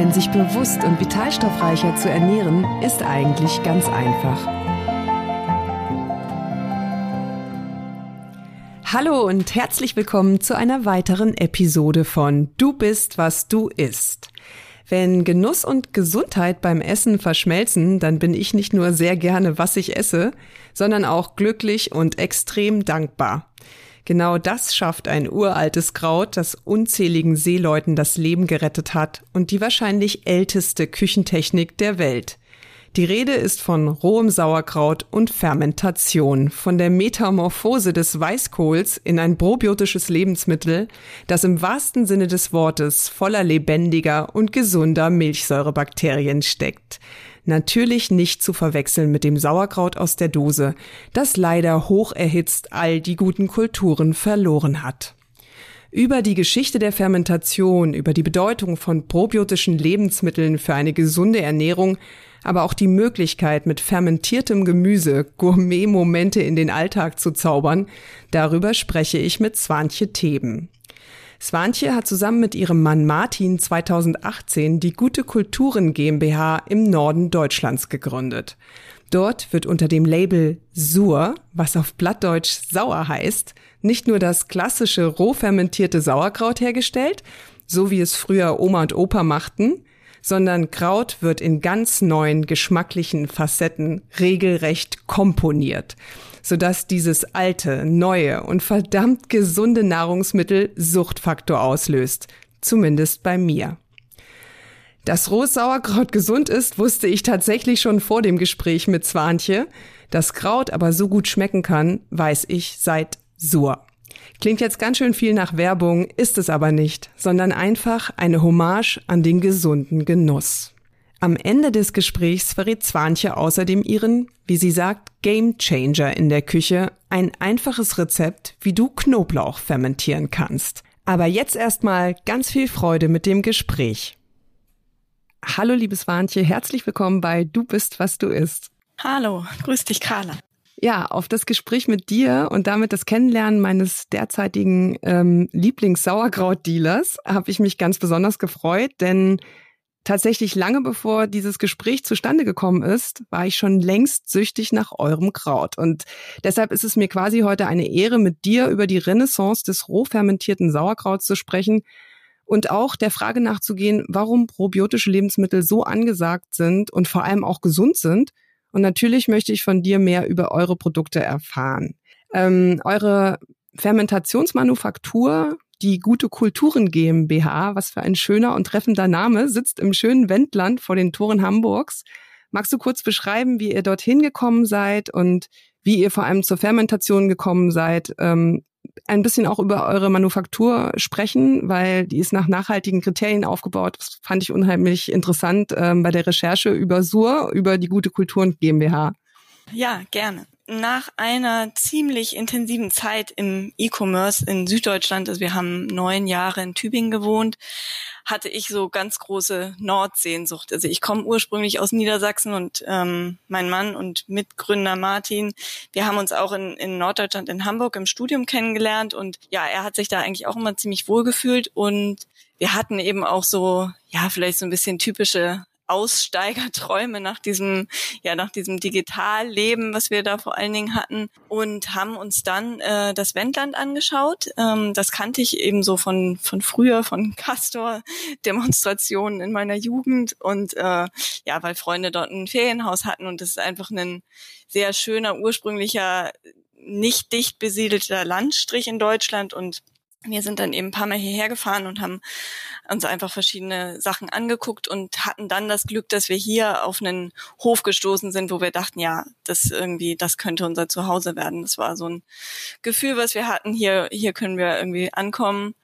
Denn sich bewusst und vitalstoffreicher zu ernähren, ist eigentlich ganz einfach. Hallo und herzlich willkommen zu einer weiteren Episode von Du bist, was du isst. Wenn Genuss und Gesundheit beim Essen verschmelzen, dann bin ich nicht nur sehr gerne, was ich esse, sondern auch glücklich und extrem dankbar. Genau das schafft ein uraltes Kraut, das unzähligen Seeleuten das Leben gerettet hat und die wahrscheinlich älteste Küchentechnik der Welt. Die Rede ist von rohem Sauerkraut und Fermentation, von der Metamorphose des Weißkohls in ein probiotisches Lebensmittel, das im wahrsten Sinne des Wortes voller lebendiger und gesunder Milchsäurebakterien steckt. Natürlich nicht zu verwechseln mit dem Sauerkraut aus der Dose, das leider hoch erhitzt all die guten Kulturen verloren hat. Über die Geschichte der Fermentation, über die Bedeutung von probiotischen Lebensmitteln für eine gesunde Ernährung, aber auch die Möglichkeit, mit fermentiertem Gemüse Gourmet-Momente in den Alltag zu zaubern, darüber spreche ich mit Swantje Theben. Swantje hat zusammen mit ihrem Mann Martin 2018 die Gute Kulturen GmbH im Norden Deutschlands gegründet. Dort wird unter dem Label Sur, was auf Blattdeutsch sauer heißt, nicht nur das klassische roh fermentierte Sauerkraut hergestellt, so wie es früher Oma und Opa machten, sondern Kraut wird in ganz neuen geschmacklichen Facetten regelrecht komponiert sodass dieses alte, neue und verdammt gesunde Nahrungsmittel Suchtfaktor auslöst. Zumindest bei mir. Dass rohes Sauerkraut gesund ist, wusste ich tatsächlich schon vor dem Gespräch mit Zwantje. Dass Kraut aber so gut schmecken kann, weiß ich seit Sur. Klingt jetzt ganz schön viel nach Werbung, ist es aber nicht, sondern einfach eine Hommage an den gesunden Genuss. Am Ende des Gesprächs verrät Zwanche außerdem ihren, wie sie sagt, Game Changer in der Küche, ein einfaches Rezept, wie du Knoblauch fermentieren kannst. Aber jetzt erstmal ganz viel Freude mit dem Gespräch. Hallo liebes Warnche, herzlich willkommen bei Du bist, was du isst. Hallo, grüß dich Carla. Ja, auf das Gespräch mit dir und damit das Kennenlernen meines derzeitigen ähm, Lieblings-Sauerkraut-Dealers habe ich mich ganz besonders gefreut, denn Tatsächlich lange bevor dieses Gespräch zustande gekommen ist, war ich schon längst süchtig nach eurem Kraut. Und deshalb ist es mir quasi heute eine Ehre, mit dir über die Renaissance des roh fermentierten Sauerkrauts zu sprechen und auch der Frage nachzugehen, warum probiotische Lebensmittel so angesagt sind und vor allem auch gesund sind. Und natürlich möchte ich von dir mehr über eure Produkte erfahren. Ähm, eure Fermentationsmanufaktur die Gute Kulturen GmbH, was für ein schöner und treffender Name, sitzt im schönen Wendland vor den Toren Hamburgs. Magst du kurz beschreiben, wie ihr dorthin gekommen seid und wie ihr vor allem zur Fermentation gekommen seid? Ähm, ein bisschen auch über eure Manufaktur sprechen, weil die ist nach nachhaltigen Kriterien aufgebaut. Das fand ich unheimlich interessant ähm, bei der Recherche über Sur, über die Gute Kulturen GmbH. Ja, gerne nach einer ziemlich intensiven Zeit im E-Commerce in Süddeutschland, also wir haben neun Jahre in Tübingen gewohnt, hatte ich so ganz große Nordsehnsucht. Also ich komme ursprünglich aus Niedersachsen und ähm, mein Mann und Mitgründer Martin, wir haben uns auch in, in Norddeutschland in Hamburg im Studium kennengelernt und ja, er hat sich da eigentlich auch immer ziemlich wohl gefühlt und wir hatten eben auch so, ja, vielleicht so ein bisschen typische Aussteigerträume nach diesem, ja, nach diesem Digitalleben, was wir da vor allen Dingen hatten und haben uns dann äh, das Wendland angeschaut. Ähm, das kannte ich eben so von, von früher, von Castor-Demonstrationen in meiner Jugend und äh, ja, weil Freunde dort ein Ferienhaus hatten und das ist einfach ein sehr schöner, ursprünglicher, nicht dicht besiedelter Landstrich in Deutschland und wir sind dann eben ein paar Mal hierher gefahren und haben uns einfach verschiedene Sachen angeguckt und hatten dann das Glück, dass wir hier auf einen Hof gestoßen sind, wo wir dachten, ja, das irgendwie, das könnte unser Zuhause werden. Das war so ein Gefühl, was wir hatten. Hier, hier können wir irgendwie ankommen.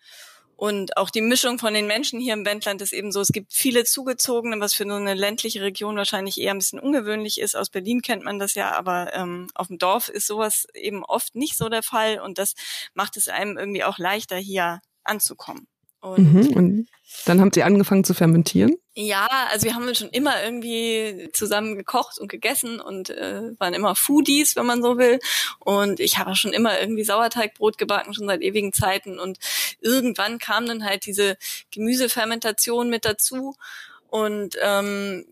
Und auch die Mischung von den Menschen hier im Wendland ist eben so, es gibt viele Zugezogene, was für so eine ländliche Region wahrscheinlich eher ein bisschen ungewöhnlich ist. Aus Berlin kennt man das ja, aber ähm, auf dem Dorf ist sowas eben oft nicht so der Fall und das macht es einem irgendwie auch leichter, hier anzukommen. Und, mhm. und dann habt ihr angefangen zu fermentieren? Ja, also wir haben schon immer irgendwie zusammen gekocht und gegessen und äh, waren immer Foodies, wenn man so will. Und ich habe schon immer irgendwie Sauerteigbrot gebacken, schon seit ewigen Zeiten. Und irgendwann kam dann halt diese Gemüsefermentation mit dazu. Und ähm,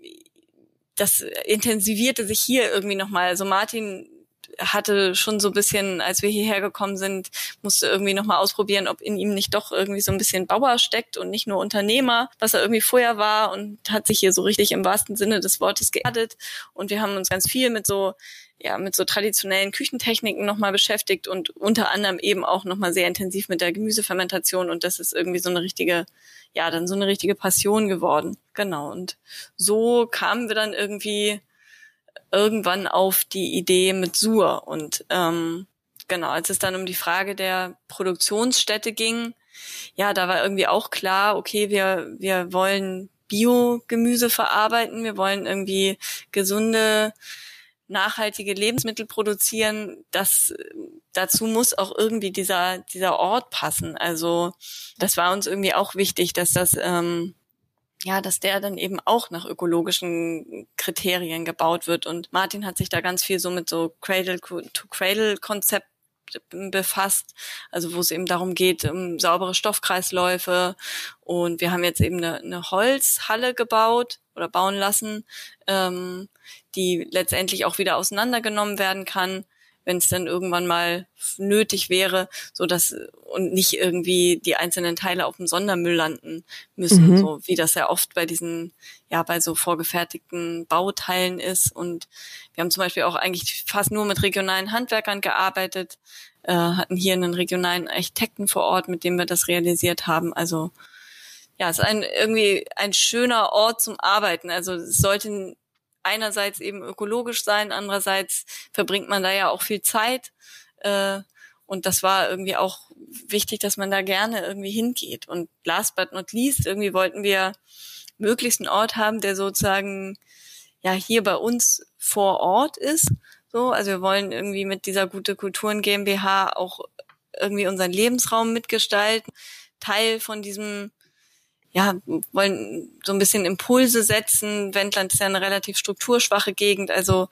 das intensivierte sich hier irgendwie nochmal. Also Martin hatte schon so ein bisschen, als wir hierher gekommen sind, musste irgendwie nochmal ausprobieren, ob in ihm nicht doch irgendwie so ein bisschen Bauer steckt und nicht nur Unternehmer, was er irgendwie vorher war und hat sich hier so richtig im wahrsten Sinne des Wortes geerdet. Und wir haben uns ganz viel mit so ja, mit so traditionellen Küchentechniken nochmal beschäftigt und unter anderem eben auch nochmal sehr intensiv mit der Gemüsefermentation und das ist irgendwie so eine richtige, ja, dann so eine richtige Passion geworden. Genau. Und so kamen wir dann irgendwie irgendwann auf die Idee mit Sur. Und ähm, genau, als es dann um die Frage der Produktionsstätte ging, ja, da war irgendwie auch klar, okay, wir, wir wollen Biogemüse verarbeiten, wir wollen irgendwie gesunde, nachhaltige Lebensmittel produzieren. Das dazu muss auch irgendwie dieser dieser Ort passen. Also das war uns irgendwie auch wichtig, dass das ähm, ja, dass der dann eben auch nach ökologischen Kriterien gebaut wird. Und Martin hat sich da ganz viel so mit so Cradle-to-Cradle-Konzept befasst, also wo es eben darum geht, um saubere Stoffkreisläufe. Und wir haben jetzt eben eine, eine Holzhalle gebaut oder bauen lassen, ähm, die letztendlich auch wieder auseinandergenommen werden kann wenn es dann irgendwann mal nötig wäre, so dass und nicht irgendwie die einzelnen Teile auf dem Sondermüll landen müssen, mhm. so wie das ja oft bei diesen, ja, bei so vorgefertigten Bauteilen ist. Und wir haben zum Beispiel auch eigentlich fast nur mit regionalen Handwerkern gearbeitet, äh, hatten hier einen regionalen Architekten vor Ort, mit dem wir das realisiert haben. Also ja, es ist ein irgendwie ein schöner Ort zum Arbeiten. Also es sollte einerseits eben ökologisch sein, andererseits verbringt man da ja auch viel Zeit. Äh, und das war irgendwie auch wichtig, dass man da gerne irgendwie hingeht. Und last but not least, irgendwie wollten wir möglichst einen Ort haben, der sozusagen ja hier bei uns vor Ort ist. So, also wir wollen irgendwie mit dieser gute Kulturen GmbH auch irgendwie unseren Lebensraum mitgestalten, Teil von diesem ja, wollen so ein bisschen Impulse setzen. Wendland ist ja eine relativ strukturschwache Gegend. Also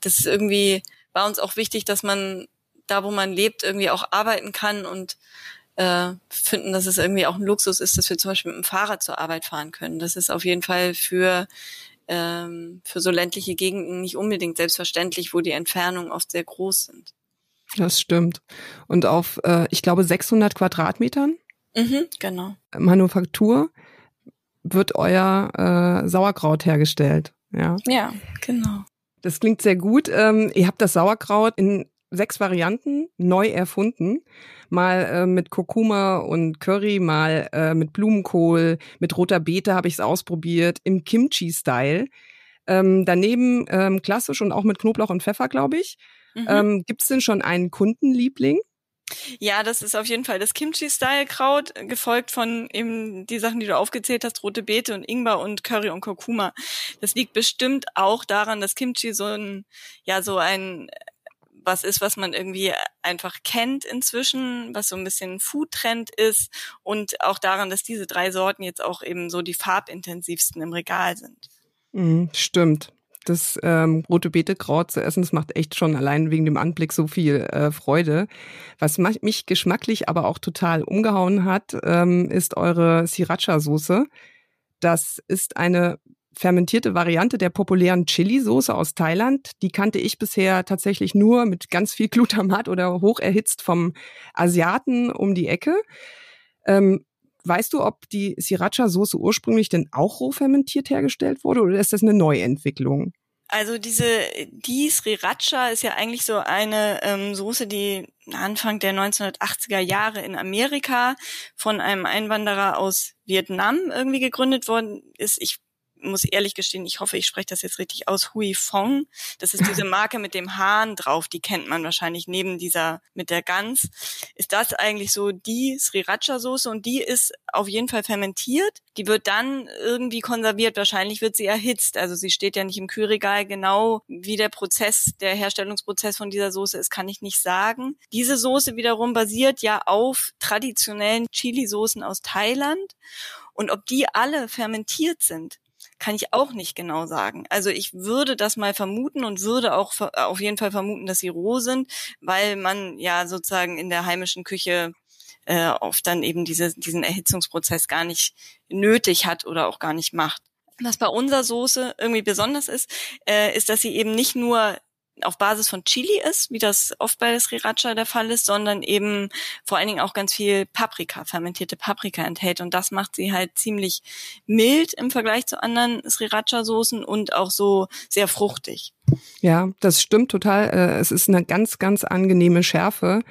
das ist irgendwie, war uns auch wichtig, dass man da, wo man lebt, irgendwie auch arbeiten kann und äh, finden, dass es irgendwie auch ein Luxus ist, dass wir zum Beispiel mit dem Fahrrad zur Arbeit fahren können. Das ist auf jeden Fall für ähm, für so ländliche Gegenden nicht unbedingt selbstverständlich, wo die Entfernungen oft sehr groß sind. Das stimmt. Und auf, äh, ich glaube, 600 Quadratmetern Mhm, genau. Manufaktur wird euer äh, Sauerkraut hergestellt. Ja. ja, genau. Das klingt sehr gut. Ähm, ihr habt das Sauerkraut in sechs Varianten neu erfunden. Mal äh, mit Kurkuma und Curry, mal äh, mit Blumenkohl, mit roter Beete habe ich es ausprobiert, im Kimchi-Style. Ähm, daneben ähm, klassisch und auch mit Knoblauch und Pfeffer, glaube ich. Mhm. Ähm, Gibt es denn schon einen Kundenliebling? Ja, das ist auf jeden Fall das Kimchi-Style-Kraut, gefolgt von eben die Sachen, die du aufgezählt hast, rote Beete und Ingwer und Curry und Kurkuma. Das liegt bestimmt auch daran, dass Kimchi so ein, ja, so ein, was ist, was man irgendwie einfach kennt inzwischen, was so ein bisschen Food-Trend ist und auch daran, dass diese drei Sorten jetzt auch eben so die farbintensivsten im Regal sind. Mhm, stimmt das ähm, rote Beetekraut zu essen, das macht echt schon allein wegen dem Anblick so viel äh, Freude. Was mich geschmacklich aber auch total umgehauen hat, ähm, ist eure Sriracha-Soße. Das ist eine fermentierte Variante der populären Chili-Soße aus Thailand. Die kannte ich bisher tatsächlich nur mit ganz viel Glutamat oder hoch erhitzt vom Asiaten um die Ecke. Ähm, Weißt du, ob die Sriracha-Soße ursprünglich denn auch roh fermentiert hergestellt wurde oder ist das eine Neuentwicklung? Also diese die Sriracha ist ja eigentlich so eine ähm, Soße, die Anfang der 1980er Jahre in Amerika von einem Einwanderer aus Vietnam irgendwie gegründet worden ist. Ich muss ehrlich gestehen, ich hoffe, ich spreche das jetzt richtig aus, Hui Fong. Das ist diese Marke mit dem Hahn drauf, die kennt man wahrscheinlich neben dieser mit der Gans. Ist das eigentlich so die Sriracha-Soße und die ist auf jeden Fall fermentiert. Die wird dann irgendwie konserviert, wahrscheinlich wird sie erhitzt. Also sie steht ja nicht im Kühlregal. Genau wie der Prozess, der Herstellungsprozess von dieser Soße ist, kann ich nicht sagen. Diese Soße wiederum basiert ja auf traditionellen Chili-Soßen aus Thailand. Und ob die alle fermentiert sind, kann ich auch nicht genau sagen. Also ich würde das mal vermuten und würde auch auf jeden Fall vermuten, dass sie roh sind, weil man ja sozusagen in der heimischen Küche äh, oft dann eben diese, diesen Erhitzungsprozess gar nicht nötig hat oder auch gar nicht macht. Was bei unserer Soße irgendwie besonders ist, äh, ist, dass sie eben nicht nur auf Basis von Chili ist, wie das oft bei Sriracha der Fall ist, sondern eben vor allen Dingen auch ganz viel Paprika, fermentierte Paprika enthält. Und das macht sie halt ziemlich mild im Vergleich zu anderen Sriracha-Soßen und auch so sehr fruchtig. Ja, das stimmt total. Äh, es ist eine ganz, ganz angenehme Schärfe.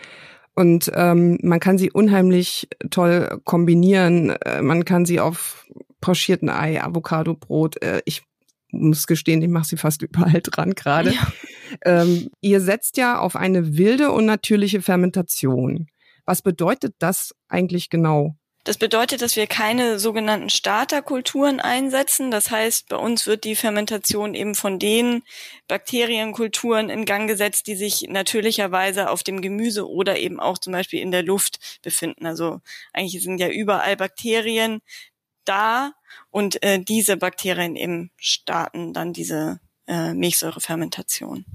Und ähm, man kann sie unheimlich toll kombinieren. Äh, man kann sie auf pochierten Ei, Avocado-Brot. Äh, ich muss gestehen, ich mache sie fast überall dran gerade. Ja. Ähm, ihr setzt ja auf eine wilde und natürliche Fermentation. Was bedeutet das eigentlich genau? Das bedeutet, dass wir keine sogenannten Starterkulturen einsetzen. Das heißt, bei uns wird die Fermentation eben von den Bakterienkulturen in Gang gesetzt, die sich natürlicherweise auf dem Gemüse oder eben auch zum Beispiel in der Luft befinden. Also eigentlich sind ja überall Bakterien da und äh, diese Bakterien eben starten dann diese äh, Milchsäurefermentation.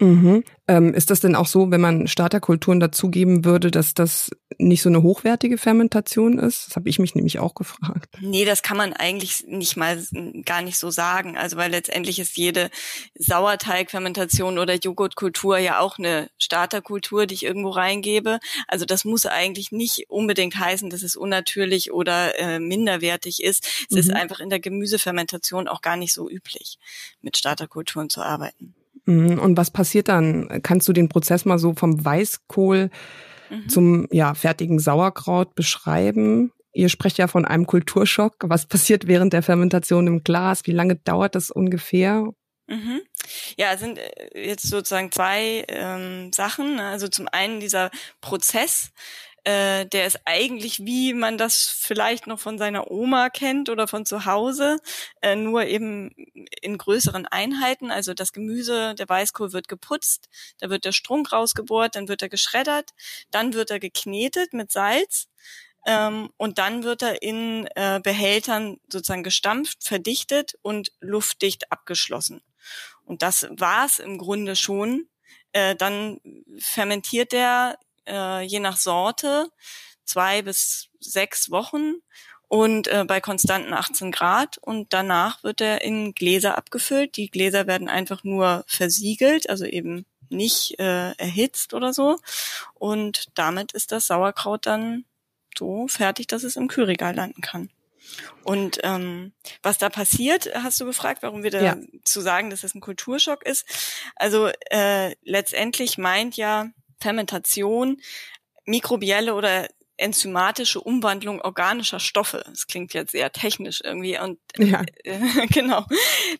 Mhm. Ähm, ist das denn auch so, wenn man Starterkulturen dazugeben würde, dass das nicht so eine hochwertige Fermentation ist? Das habe ich mich nämlich auch gefragt. Nee, das kann man eigentlich nicht mal gar nicht so sagen. Also weil letztendlich ist jede Sauerteigfermentation oder Joghurtkultur ja auch eine Starterkultur, die ich irgendwo reingebe. Also das muss eigentlich nicht unbedingt heißen, dass es unnatürlich oder äh, minderwertig ist. Es mhm. ist einfach in der Gemüsefermentation auch gar nicht so üblich, mit Starterkulturen zu arbeiten. Mhm. Und was passiert dann? Kannst du den Prozess mal so vom Weißkohl mhm. zum ja, fertigen Sauerkraut beschreiben? Ihr sprecht ja von einem Kulturschock. Was passiert während der Fermentation im Glas? Wie lange dauert das ungefähr? Mhm. Ja, es sind äh, jetzt sozusagen zwei ähm, Sachen. Also zum einen dieser Prozess, äh, der ist eigentlich, wie man das vielleicht noch von seiner Oma kennt oder von zu Hause, äh, nur eben in größeren Einheiten. Also das Gemüse, der Weißkohl wird geputzt, da wird der Strunk rausgebohrt, dann wird er geschreddert, dann wird er geknetet mit Salz. Ähm, und dann wird er in äh, Behältern sozusagen gestampft, verdichtet und luftdicht abgeschlossen. Und das war's im Grunde schon. Äh, dann fermentiert er äh, je nach Sorte zwei bis sechs Wochen und äh, bei konstanten 18 Grad und danach wird er in Gläser abgefüllt. Die Gläser werden einfach nur versiegelt, also eben nicht äh, erhitzt oder so und damit ist das Sauerkraut dann so fertig, dass es im Kühlregal landen kann. Und ähm, was da passiert, hast du gefragt, warum wir da ja. zu sagen, dass das ein Kulturschock ist. Also äh, letztendlich meint ja Fermentation, mikrobielle oder enzymatische Umwandlung organischer Stoffe. Das klingt jetzt sehr technisch irgendwie und ja. äh, genau.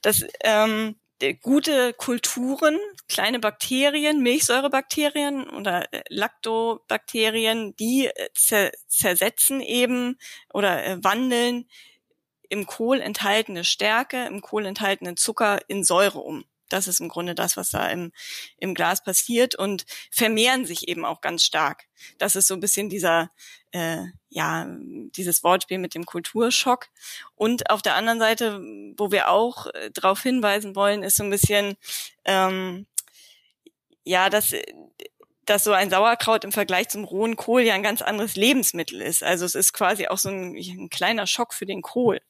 Das ähm, gute Kulturen, kleine Bakterien, Milchsäurebakterien oder äh, Lactobakterien, die äh, zer zersetzen eben oder äh, wandeln im Kohl enthaltene Stärke, im Kohl enthaltenen Zucker in Säure um. Das ist im Grunde das, was da im, im Glas passiert und vermehren sich eben auch ganz stark. Das ist so ein bisschen dieser, äh, ja, dieses Wortspiel mit dem Kulturschock. Und auf der anderen Seite, wo wir auch äh, darauf hinweisen wollen, ist so ein bisschen, ähm, ja, dass dass so ein Sauerkraut im Vergleich zum rohen Kohl ja ein ganz anderes Lebensmittel ist. Also es ist quasi auch so ein, ein kleiner Schock für den Kohl.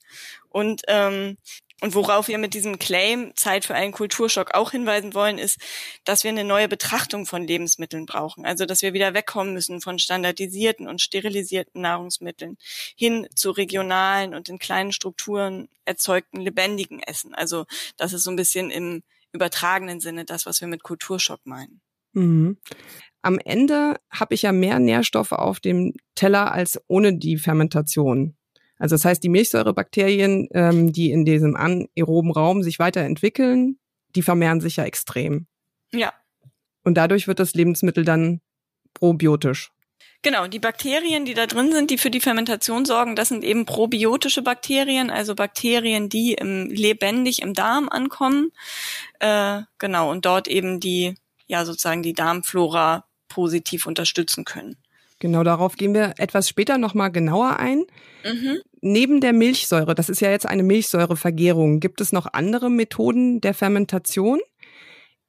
Und ähm, und worauf wir mit diesem Claim Zeit für einen Kulturschock auch hinweisen wollen, ist, dass wir eine neue Betrachtung von Lebensmitteln brauchen. Also, dass wir wieder wegkommen müssen von standardisierten und sterilisierten Nahrungsmitteln hin zu regionalen und in kleinen Strukturen erzeugten lebendigen Essen. Also, das ist so ein bisschen im übertragenen Sinne das, was wir mit Kulturschock meinen. Mhm. Am Ende habe ich ja mehr Nährstoffe auf dem Teller als ohne die Fermentation. Also das heißt, die Milchsäurebakterien, ähm, die in diesem anaeroben Raum sich weiterentwickeln, die vermehren sich ja extrem. Ja. Und dadurch wird das Lebensmittel dann probiotisch. Genau, die Bakterien, die da drin sind, die für die Fermentation sorgen, das sind eben probiotische Bakterien, also Bakterien, die im, lebendig im Darm ankommen. Äh, genau, und dort eben die, ja sozusagen die Darmflora positiv unterstützen können. Genau, darauf gehen wir etwas später nochmal genauer ein. Mhm. Neben der Milchsäure, das ist ja jetzt eine Milchsäurevergärung, gibt es noch andere Methoden der Fermentation?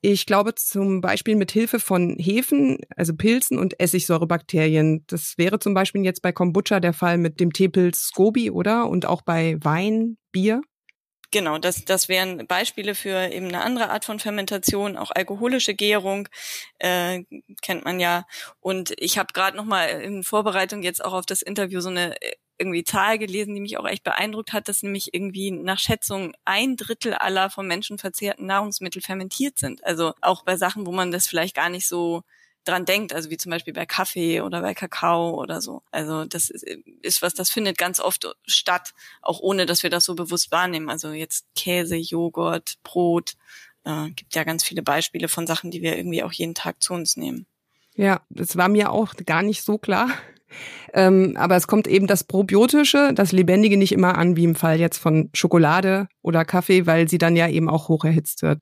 Ich glaube zum Beispiel mit Hilfe von Hefen, also Pilzen und Essigsäurebakterien. Das wäre zum Beispiel jetzt bei Kombucha der Fall mit dem Teepilz Scoby, oder? Und auch bei Wein, Bier. Genau, das, das wären Beispiele für eben eine andere Art von Fermentation, auch alkoholische Gärung äh, kennt man ja. Und ich habe gerade noch mal in Vorbereitung jetzt auch auf das Interview so eine irgendwie Zahl gelesen, die mich auch echt beeindruckt hat, dass nämlich irgendwie nach Schätzung ein Drittel aller von Menschen verzehrten Nahrungsmittel fermentiert sind. Also auch bei Sachen, wo man das vielleicht gar nicht so dran denkt, also wie zum Beispiel bei Kaffee oder bei Kakao oder so. Also das ist, ist was, das findet ganz oft statt, auch ohne, dass wir das so bewusst wahrnehmen. Also jetzt Käse, Joghurt, Brot, äh, gibt ja ganz viele Beispiele von Sachen, die wir irgendwie auch jeden Tag zu uns nehmen. Ja, das war mir auch gar nicht so klar. Ähm, aber es kommt eben das Probiotische, das Lebendige nicht immer an, wie im Fall jetzt von Schokolade oder Kaffee, weil sie dann ja eben auch hoch erhitzt wird.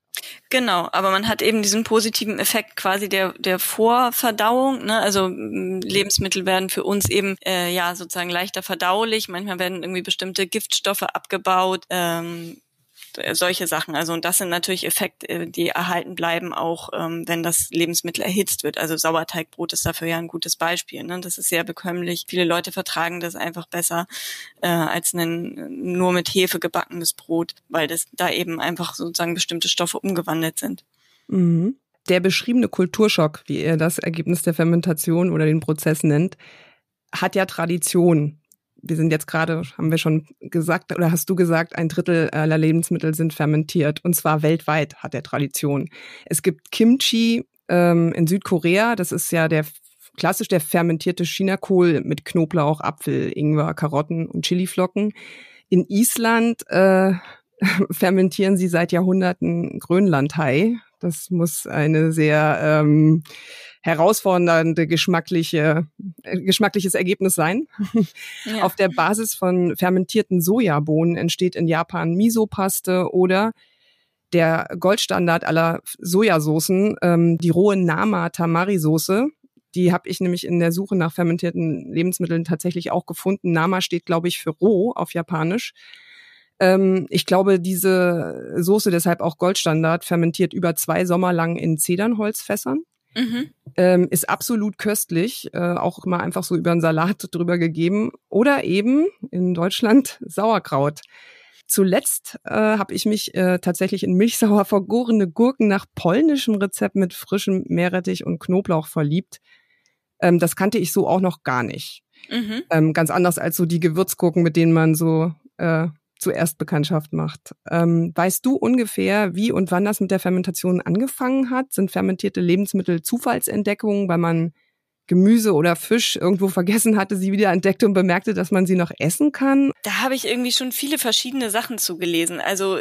Genau, aber man hat eben diesen positiven Effekt quasi der, der Vorverdauung. Ne? Also Lebensmittel werden für uns eben äh, ja sozusagen leichter verdaulich. Manchmal werden irgendwie bestimmte Giftstoffe abgebaut. Ähm, äh, solche Sachen. Also und das sind natürlich Effekte, äh, die erhalten bleiben, auch ähm, wenn das Lebensmittel erhitzt wird. Also Sauerteigbrot ist dafür ja ein gutes Beispiel. Ne? Das ist sehr bekömmlich. Viele Leute vertragen das einfach besser äh, als ein nur mit Hefe gebackenes Brot, weil das da eben einfach sozusagen bestimmte Stoffe umgewandelt sind. Mhm. Der beschriebene Kulturschock, wie er das Ergebnis der Fermentation oder den Prozess nennt, hat ja Tradition wir sind jetzt gerade, haben wir schon gesagt, oder hast du gesagt, ein Drittel aller Lebensmittel sind fermentiert und zwar weltweit hat der Tradition. Es gibt Kimchi ähm, in Südkorea, das ist ja der klassisch der fermentierte Chinakohl mit Knoblauch, Apfel, Ingwer, Karotten und Chiliflocken. In Island äh, fermentieren sie seit Jahrhunderten Grönlandhai. Das muss eine sehr ähm, herausfordernde geschmackliche, äh, geschmackliches Ergebnis sein. Ja. Auf der Basis von fermentierten Sojabohnen entsteht in Japan Miso-Paste oder der Goldstandard aller Sojasoßen, ähm, die rohe Nama-Tamari-Soße. Die habe ich nämlich in der Suche nach fermentierten Lebensmitteln tatsächlich auch gefunden. Nama steht, glaube ich, für roh auf Japanisch. Ähm, ich glaube, diese Soße, deshalb auch Goldstandard, fermentiert über zwei Sommer lang in Zedernholzfässern. Mhm. Ähm, ist absolut köstlich, äh, auch mal einfach so über einen Salat drüber gegeben. Oder eben in Deutschland Sauerkraut. Zuletzt äh, habe ich mich äh, tatsächlich in milchsauer vergorene Gurken nach polnischem Rezept mit frischem Meerrettich und Knoblauch verliebt. Ähm, das kannte ich so auch noch gar nicht. Mhm. Ähm, ganz anders als so die Gewürzgurken, mit denen man so äh, zuerst Bekanntschaft macht. Ähm, weißt du ungefähr, wie und wann das mit der Fermentation angefangen hat? Sind fermentierte Lebensmittel Zufallsentdeckungen, weil man Gemüse oder Fisch irgendwo vergessen hatte, sie wieder entdeckte und bemerkte, dass man sie noch essen kann? Da habe ich irgendwie schon viele verschiedene Sachen zugelesen. Also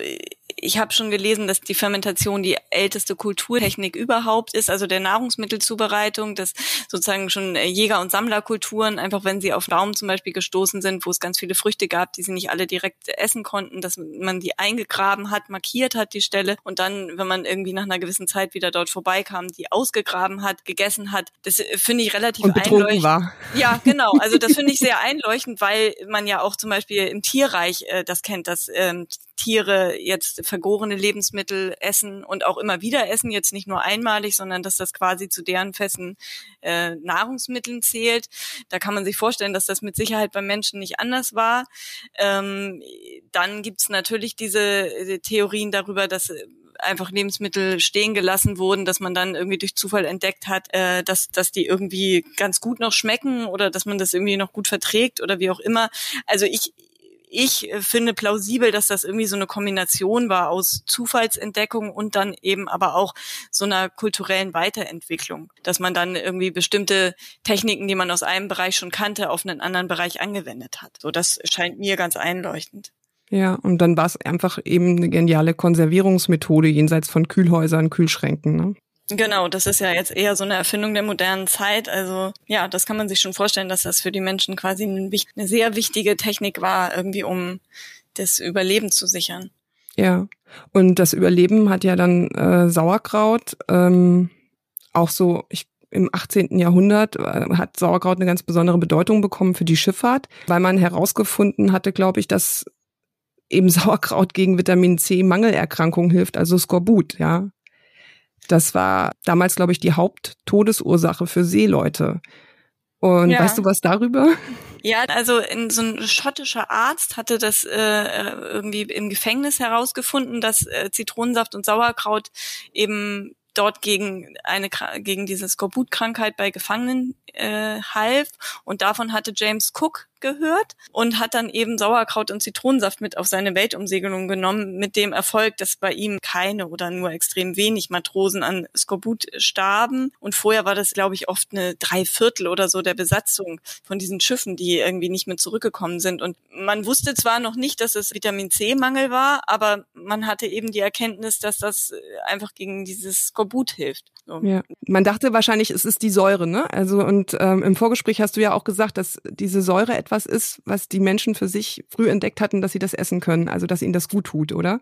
ich habe schon gelesen, dass die Fermentation die älteste Kulturtechnik überhaupt ist, also der Nahrungsmittelzubereitung, dass sozusagen schon äh, Jäger- und Sammlerkulturen, einfach wenn sie auf Raum zum Beispiel gestoßen sind, wo es ganz viele Früchte gab, die sie nicht alle direkt essen konnten, dass man die eingegraben hat, markiert hat, die Stelle, und dann, wenn man irgendwie nach einer gewissen Zeit wieder dort vorbeikam, die ausgegraben hat, gegessen hat. Das äh, finde ich relativ und einleuchtend. War. Ja, genau. Also das finde ich sehr einleuchtend, weil man ja auch zum Beispiel im Tierreich äh, das kennt, dass ähm, Tiere jetzt vergorene Lebensmittel essen und auch immer wieder essen, jetzt nicht nur einmalig, sondern dass das quasi zu deren festen äh, Nahrungsmitteln zählt. Da kann man sich vorstellen, dass das mit Sicherheit beim Menschen nicht anders war. Ähm, dann gibt's natürlich diese äh, Theorien darüber, dass einfach Lebensmittel stehen gelassen wurden, dass man dann irgendwie durch Zufall entdeckt hat, äh, dass, dass die irgendwie ganz gut noch schmecken oder dass man das irgendwie noch gut verträgt oder wie auch immer. Also ich, ich äh, finde plausibel, dass das irgendwie so eine Kombination war aus Zufallsentdeckung und dann eben aber auch so einer kulturellen Weiterentwicklung, dass man dann irgendwie bestimmte Techniken, die man aus einem Bereich schon kannte, auf einen anderen Bereich angewendet hat. So, das scheint mir ganz einleuchtend. Ja, und dann war es einfach eben eine geniale Konservierungsmethode jenseits von Kühlhäusern, Kühlschränken. Ne? Genau, das ist ja jetzt eher so eine Erfindung der modernen Zeit. Also ja, das kann man sich schon vorstellen, dass das für die Menschen quasi eine sehr wichtige Technik war, irgendwie um das Überleben zu sichern. Ja, und das Überleben hat ja dann äh, Sauerkraut ähm, auch so, ich im 18. Jahrhundert äh, hat Sauerkraut eine ganz besondere Bedeutung bekommen für die Schifffahrt, weil man herausgefunden hatte, glaube ich, dass eben Sauerkraut gegen Vitamin C Mangelerkrankungen hilft, also Skorbut, ja. Das war damals, glaube ich, die Haupttodesursache für Seeleute. Und ja. weißt du was darüber? Ja, also in, so ein schottischer Arzt hatte das äh, irgendwie im Gefängnis herausgefunden, dass äh, Zitronensaft und Sauerkraut eben dort gegen eine gegen diese Skorbutkrankheit bei Gefangenen äh, half und davon hatte James Cook gehört und hat dann eben Sauerkraut und Zitronensaft mit auf seine Weltumsegelung genommen, mit dem Erfolg, dass bei ihm keine oder nur extrem wenig Matrosen an Skorbut starben. Und vorher war das, glaube ich, oft eine Dreiviertel oder so der Besatzung von diesen Schiffen, die irgendwie nicht mehr zurückgekommen sind. Und man wusste zwar noch nicht, dass es Vitamin C-Mangel war, aber man hatte eben die Erkenntnis, dass das einfach gegen dieses Skorbut hilft. Ja. Man dachte wahrscheinlich, es ist die Säure, ne? Also und ähm, im Vorgespräch hast du ja auch gesagt, dass diese Säure etwas was ist, was die Menschen für sich früh entdeckt hatten, dass sie das essen können, also dass ihnen das gut tut, oder?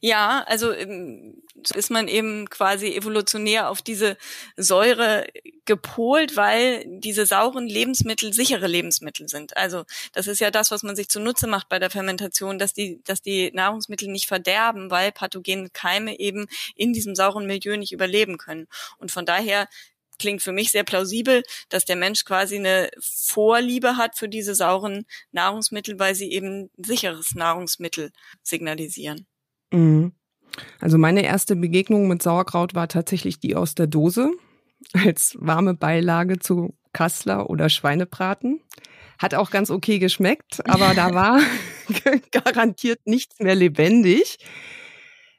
Ja, also ähm, ist man eben quasi evolutionär auf diese Säure gepolt, weil diese sauren Lebensmittel sichere Lebensmittel sind. Also das ist ja das, was man sich zunutze macht bei der Fermentation, dass die, dass die Nahrungsmittel nicht verderben, weil pathogene Keime eben in diesem sauren Milieu nicht überleben können. Und von daher klingt für mich sehr plausibel, dass der Mensch quasi eine Vorliebe hat für diese sauren Nahrungsmittel, weil sie eben sicheres Nahrungsmittel signalisieren. Mhm. Also meine erste Begegnung mit Sauerkraut war tatsächlich die aus der Dose als warme Beilage zu Kassler oder Schweinebraten. Hat auch ganz okay geschmeckt, aber da war garantiert nichts mehr lebendig.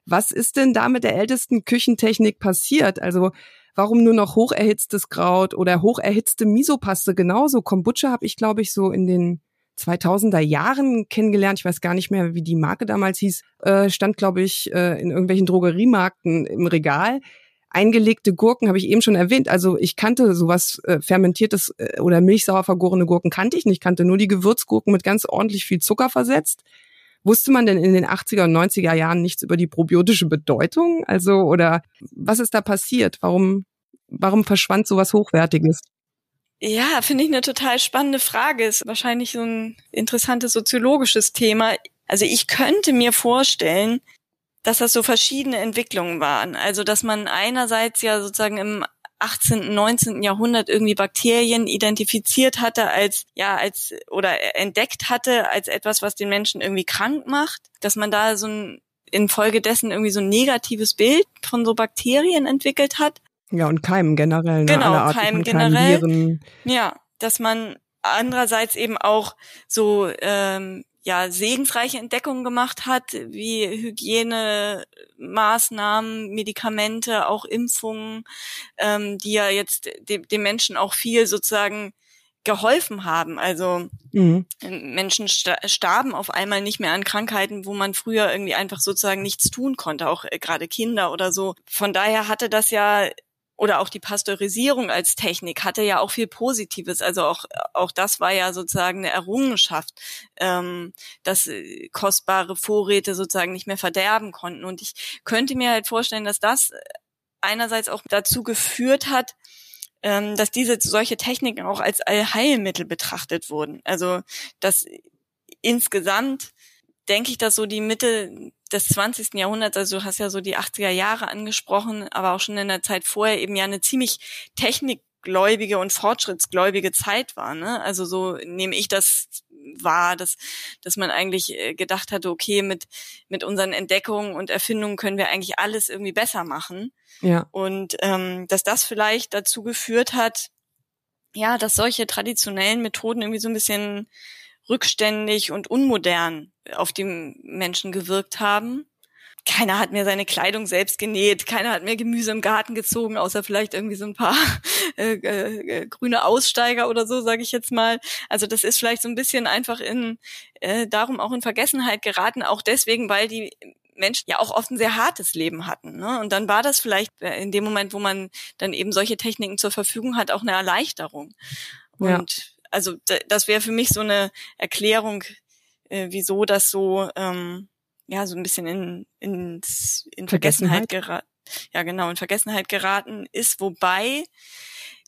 Was ist denn da mit der ältesten Küchentechnik passiert? Also warum nur noch hocherhitztes Kraut oder hocherhitzte Misopaste genauso? Kombucha habe ich, glaube ich, so in den 2000er Jahren kennengelernt. Ich weiß gar nicht mehr, wie die Marke damals hieß. Äh, stand, glaube ich, äh, in irgendwelchen Drogeriemarkten im Regal. Eingelegte Gurken habe ich eben schon erwähnt. Also ich kannte sowas äh, fermentiertes äh, oder milchsauer vergorene Gurken kannte ich nicht. Kannte nur die Gewürzgurken mit ganz ordentlich viel Zucker versetzt. Wusste man denn in den 80er und 90er Jahren nichts über die probiotische Bedeutung? Also, oder was ist da passiert? Warum, warum verschwand sowas Hochwertiges? Ja, finde ich eine total spannende Frage. Ist wahrscheinlich so ein interessantes soziologisches Thema. Also ich könnte mir vorstellen, dass das so verschiedene Entwicklungen waren. Also dass man einerseits ja sozusagen im 18., 19. Jahrhundert irgendwie Bakterien identifiziert hatte als, ja, als, oder entdeckt hatte als etwas, was den Menschen irgendwie krank macht, dass man da so ein, infolgedessen irgendwie so ein negatives Bild von so Bakterien entwickelt hat. Ja, und Keimen generell. Ne? Genau, Keimen generell. Ja, dass man andererseits eben auch so ähm, ja segensreiche Entdeckungen gemacht hat, wie Hygienemaßnahmen, Medikamente, auch Impfungen, ähm, die ja jetzt dem, dem Menschen auch viel sozusagen geholfen haben. Also mhm. Menschen starben auf einmal nicht mehr an Krankheiten, wo man früher irgendwie einfach sozusagen nichts tun konnte, auch äh, gerade Kinder oder so. Von daher hatte das ja oder auch die Pasteurisierung als Technik hatte ja auch viel Positives. Also auch, auch das war ja sozusagen eine Errungenschaft, ähm, dass äh, kostbare Vorräte sozusagen nicht mehr verderben konnten. Und ich könnte mir halt vorstellen, dass das einerseits auch dazu geführt hat, ähm, dass diese solche Techniken auch als Allheilmittel betrachtet wurden. Also dass insgesamt denke ich, dass so die Mitte des 20. Jahrhunderts, also du hast ja so die 80er Jahre angesprochen, aber auch schon in der Zeit vorher eben ja eine ziemlich technikgläubige und fortschrittsgläubige Zeit war. Ne? Also so nehme ich das wahr, dass, dass man eigentlich äh, gedacht hatte, okay, mit, mit unseren Entdeckungen und Erfindungen können wir eigentlich alles irgendwie besser machen. Ja. Und ähm, dass das vielleicht dazu geführt hat, ja, dass solche traditionellen Methoden irgendwie so ein bisschen rückständig und unmodern auf die Menschen gewirkt haben. Keiner hat mir seine Kleidung selbst genäht, keiner hat mir Gemüse im Garten gezogen, außer vielleicht irgendwie so ein paar äh, äh, grüne Aussteiger oder so, sage ich jetzt mal. Also das ist vielleicht so ein bisschen einfach in äh, darum auch in Vergessenheit geraten, auch deswegen, weil die Menschen ja auch oft ein sehr hartes Leben hatten. Ne? Und dann war das vielleicht äh, in dem Moment, wo man dann eben solche Techniken zur Verfügung hat, auch eine Erleichterung. Und ja. Also das wäre für mich so eine Erklärung, äh, wieso das so ähm, ja so ein bisschen in, in, in Vergessenheit, Vergessenheit geraten. Ja, genau, in Vergessenheit geraten ist, wobei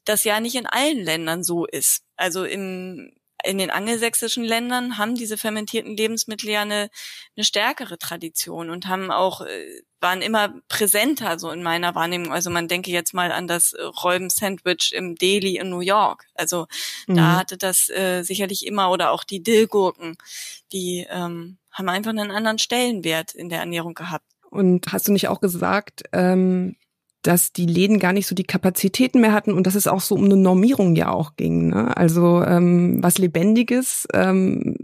das ja nicht in allen Ländern so ist. Also im in den angelsächsischen Ländern haben diese fermentierten Lebensmittel ja eine, eine stärkere Tradition und haben auch äh, waren immer präsenter so in meiner Wahrnehmung. Also man denke jetzt mal an das Räuben-Sandwich im Delhi in New York. Also mhm. da hatte das äh, sicherlich immer oder auch die Dillgurken, die ähm, haben einfach einen anderen Stellenwert in der Ernährung gehabt. Und hast du nicht auch gesagt, ähm, dass die Läden gar nicht so die Kapazitäten mehr hatten und dass es auch so um eine Normierung ja auch ging. Ne? Also ähm, was Lebendiges ähm,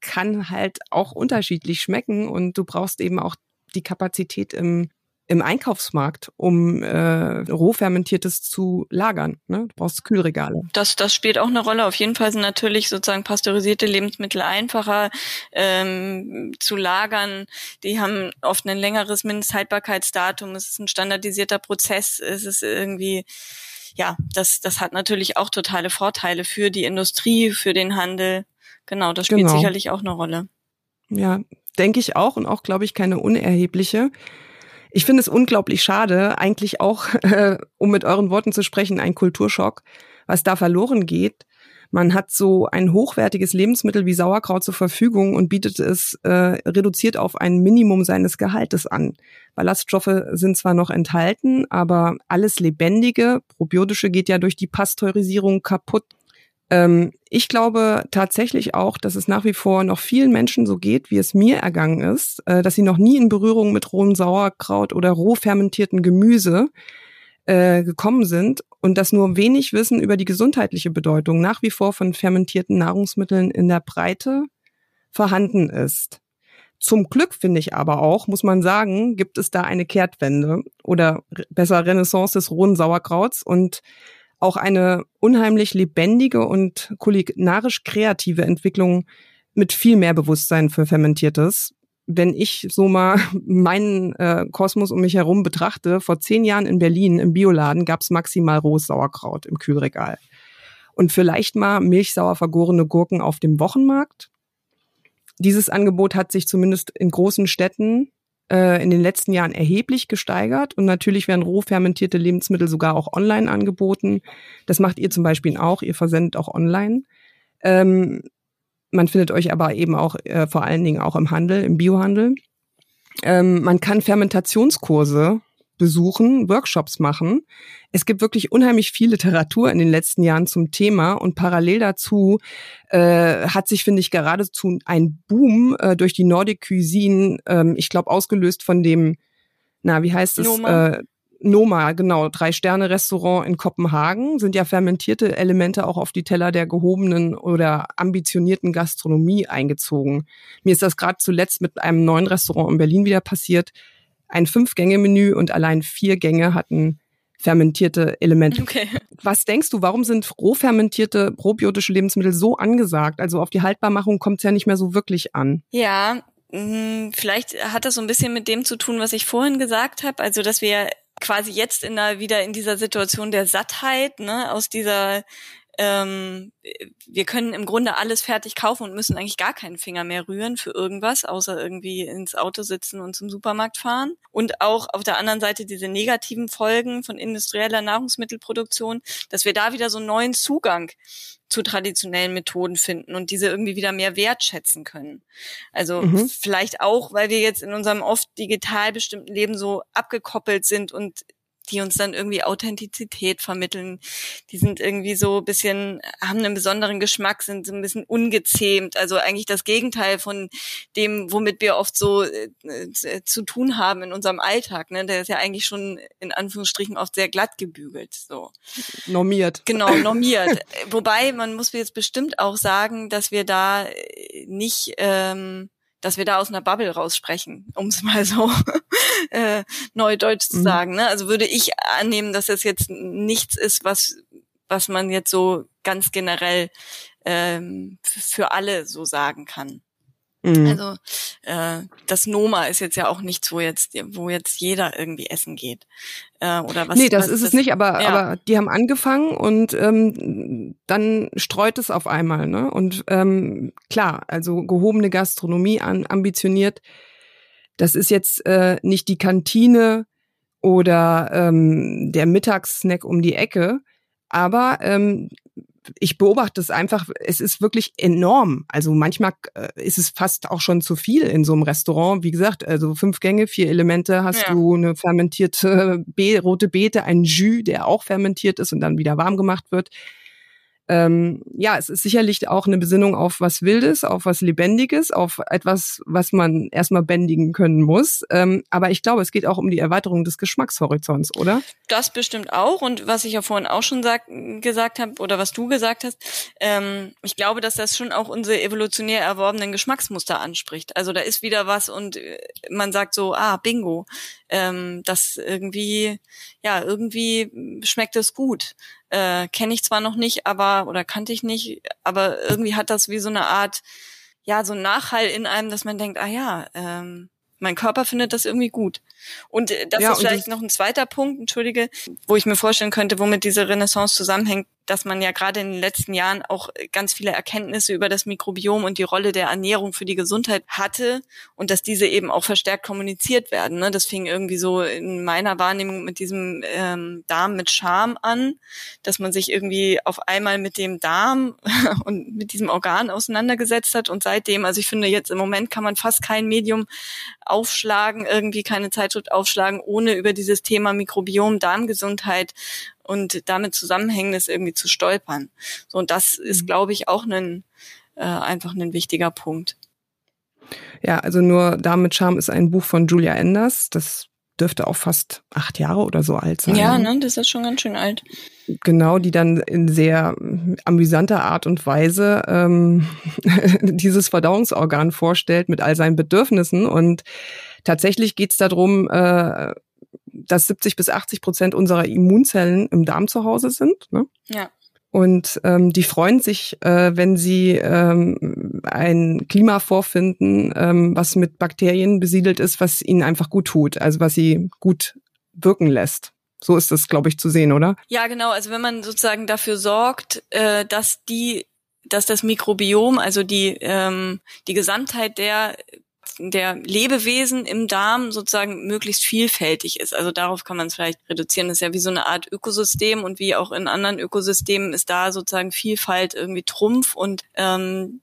kann halt auch unterschiedlich schmecken und du brauchst eben auch die Kapazität im im Einkaufsmarkt, um äh, rohfermentiertes zu lagern. Ne? Du brauchst Kühlregale. Das, das spielt auch eine Rolle. Auf jeden Fall sind natürlich sozusagen pasteurisierte Lebensmittel einfacher ähm, zu lagern. Die haben oft ein längeres Mindesthaltbarkeitsdatum. Es ist ein standardisierter Prozess. Es ist irgendwie ja, das, das hat natürlich auch totale Vorteile für die Industrie, für den Handel. Genau, das spielt genau. sicherlich auch eine Rolle. Ja, denke ich auch und auch, glaube ich, keine unerhebliche. Ich finde es unglaublich schade, eigentlich auch, äh, um mit euren Worten zu sprechen, ein Kulturschock, was da verloren geht. Man hat so ein hochwertiges Lebensmittel wie Sauerkraut zur Verfügung und bietet es äh, reduziert auf ein Minimum seines Gehaltes an. Ballaststoffe sind zwar noch enthalten, aber alles Lebendige, probiotische geht ja durch die Pasteurisierung kaputt. Ähm, ich glaube tatsächlich auch, dass es nach wie vor noch vielen Menschen so geht, wie es mir ergangen ist, äh, dass sie noch nie in Berührung mit rohem Sauerkraut oder roh fermentierten Gemüse äh, gekommen sind und dass nur wenig Wissen über die gesundheitliche Bedeutung nach wie vor von fermentierten Nahrungsmitteln in der Breite vorhanden ist. Zum Glück finde ich aber auch, muss man sagen, gibt es da eine Kehrtwende oder besser Renaissance des rohen Sauerkrauts und auch eine unheimlich lebendige und kulinarisch kreative Entwicklung mit viel mehr Bewusstsein für Fermentiertes. Wenn ich so mal meinen äh, Kosmos um mich herum betrachte, vor zehn Jahren in Berlin im Bioladen gab es maximal rohes Sauerkraut im Kühlregal. Und vielleicht mal milchsauer vergorene Gurken auf dem Wochenmarkt. Dieses Angebot hat sich zumindest in großen Städten äh, in den letzten Jahren erheblich gesteigert und natürlich werden roh fermentierte Lebensmittel sogar auch online angeboten. Das macht ihr zum Beispiel auch, ihr versendet auch online. Ähm, man findet euch aber eben auch äh, vor allen Dingen auch im Handel, im Biohandel. Ähm, man kann Fermentationskurse besuchen, Workshops machen. Es gibt wirklich unheimlich viel Literatur in den letzten Jahren zum Thema und parallel dazu äh, hat sich, finde ich, geradezu ein Boom äh, durch die Nordic Cuisine, ähm, ich glaube, ausgelöst von dem, na, wie heißt es? Noma. Äh, Noma, genau, Drei-Sterne-Restaurant in Kopenhagen, sind ja fermentierte Elemente auch auf die Teller der gehobenen oder ambitionierten Gastronomie eingezogen. Mir ist das gerade zuletzt mit einem neuen Restaurant in Berlin wieder passiert ein Fünf-Gänge-Menü und allein vier Gänge hatten fermentierte Elemente. Okay. Was denkst du, warum sind roh fermentierte probiotische Lebensmittel so angesagt? Also auf die Haltbarmachung kommt es ja nicht mehr so wirklich an. Ja, mm, vielleicht hat das so ein bisschen mit dem zu tun, was ich vorhin gesagt habe. Also, dass wir quasi jetzt in der, wieder in dieser Situation der Sattheit, ne, aus dieser ähm, wir können im Grunde alles fertig kaufen und müssen eigentlich gar keinen Finger mehr rühren für irgendwas, außer irgendwie ins Auto sitzen und zum Supermarkt fahren. Und auch auf der anderen Seite diese negativen Folgen von industrieller Nahrungsmittelproduktion, dass wir da wieder so einen neuen Zugang zu traditionellen Methoden finden und diese irgendwie wieder mehr wertschätzen können. Also mhm. vielleicht auch, weil wir jetzt in unserem oft digital bestimmten Leben so abgekoppelt sind und die uns dann irgendwie Authentizität vermitteln. Die sind irgendwie so ein bisschen, haben einen besonderen Geschmack, sind so ein bisschen ungezähmt. Also eigentlich das Gegenteil von dem, womit wir oft so äh, äh, zu tun haben in unserem Alltag. Ne? Der ist ja eigentlich schon in Anführungsstrichen oft sehr glatt gebügelt. So. Normiert. Genau, normiert. Wobei, man muss jetzt bestimmt auch sagen, dass wir da nicht ähm, dass wir da aus einer Bubble raussprechen, um es mal so äh, neudeutsch zu mhm. sagen. Ne? Also würde ich annehmen, dass das jetzt nichts ist, was was man jetzt so ganz generell ähm, für alle so sagen kann. Mhm. Also äh, das Noma ist jetzt ja auch nichts, wo jetzt, wo jetzt jeder irgendwie essen geht. Äh, oder was, nee, das was ist es nicht, aber, ja. aber die haben angefangen und ähm, dann streut es auf einmal. Ne? Und ähm, klar, also gehobene Gastronomie an, ambitioniert, das ist jetzt äh, nicht die Kantine oder ähm, der Mittagssnack um die Ecke, aber ähm, ich beobachte es einfach, es ist wirklich enorm. Also manchmal äh, ist es fast auch schon zu viel in so einem Restaurant. Wie gesagt, also fünf Gänge, vier Elemente, hast ja. du eine fermentierte Be rote Beete, ein Jus, der auch fermentiert ist und dann wieder warm gemacht wird ähm, ja, es ist sicherlich auch eine Besinnung auf was Wildes, auf was Lebendiges, auf etwas, was man erstmal bändigen können muss. Ähm, aber ich glaube, es geht auch um die Erweiterung des Geschmackshorizonts, oder? Das bestimmt auch. Und was ich ja vorhin auch schon sag, gesagt habe, oder was du gesagt hast, ähm, ich glaube, dass das schon auch unsere evolutionär erworbenen Geschmacksmuster anspricht. Also da ist wieder was und äh, man sagt so, ah, bingo, ähm, das irgendwie, ja, irgendwie schmeckt es gut äh, kenne ich zwar noch nicht, aber oder kannte ich nicht, aber irgendwie hat das wie so eine Art, ja, so ein Nachhall in einem, dass man denkt, ah ja, ähm, mein Körper findet das irgendwie gut. Und äh, das ja, ist vielleicht noch ein zweiter Punkt, entschuldige, wo ich mir vorstellen könnte, womit diese Renaissance zusammenhängt, dass man ja gerade in den letzten Jahren auch ganz viele Erkenntnisse über das Mikrobiom und die Rolle der Ernährung für die Gesundheit hatte und dass diese eben auch verstärkt kommuniziert werden. Ne? Das fing irgendwie so in meiner Wahrnehmung mit diesem ähm, Darm mit Charme an, dass man sich irgendwie auf einmal mit dem Darm und mit diesem Organ auseinandergesetzt hat und seitdem, also ich finde jetzt im Moment kann man fast kein Medium aufschlagen, irgendwie keine Zeitschrift aufschlagen, ohne über dieses Thema Mikrobiom, Darmgesundheit und damit Zusammenhängendes irgendwie zu stolpern. So, und das ist, mhm. glaube ich, auch ein, äh, einfach ein wichtiger Punkt. Ja, also nur Darm mit Charme ist ein Buch von Julia Enders. Das dürfte auch fast acht Jahre oder so alt sein. Ja, ne, das ist schon ganz schön alt. Genau, die dann in sehr amüsanter Art und Weise ähm, dieses Verdauungsorgan vorstellt mit all seinen Bedürfnissen. Und tatsächlich geht es darum, äh, dass 70 bis 80 Prozent unserer Immunzellen im Darm zu Hause sind. Ne? Ja. Und ähm, die freuen sich, äh, wenn sie ähm, ein Klima vorfinden, ähm, was mit Bakterien besiedelt ist, was ihnen einfach gut tut, also was sie gut wirken lässt. So ist das, glaube ich, zu sehen, oder? Ja, genau. Also wenn man sozusagen dafür sorgt, äh, dass die, dass das Mikrobiom, also die ähm, die Gesamtheit der der Lebewesen im Darm sozusagen möglichst vielfältig ist. Also darauf kann man es vielleicht reduzieren. Das ist ja wie so eine Art Ökosystem und wie auch in anderen Ökosystemen ist da sozusagen Vielfalt irgendwie Trumpf und ähm,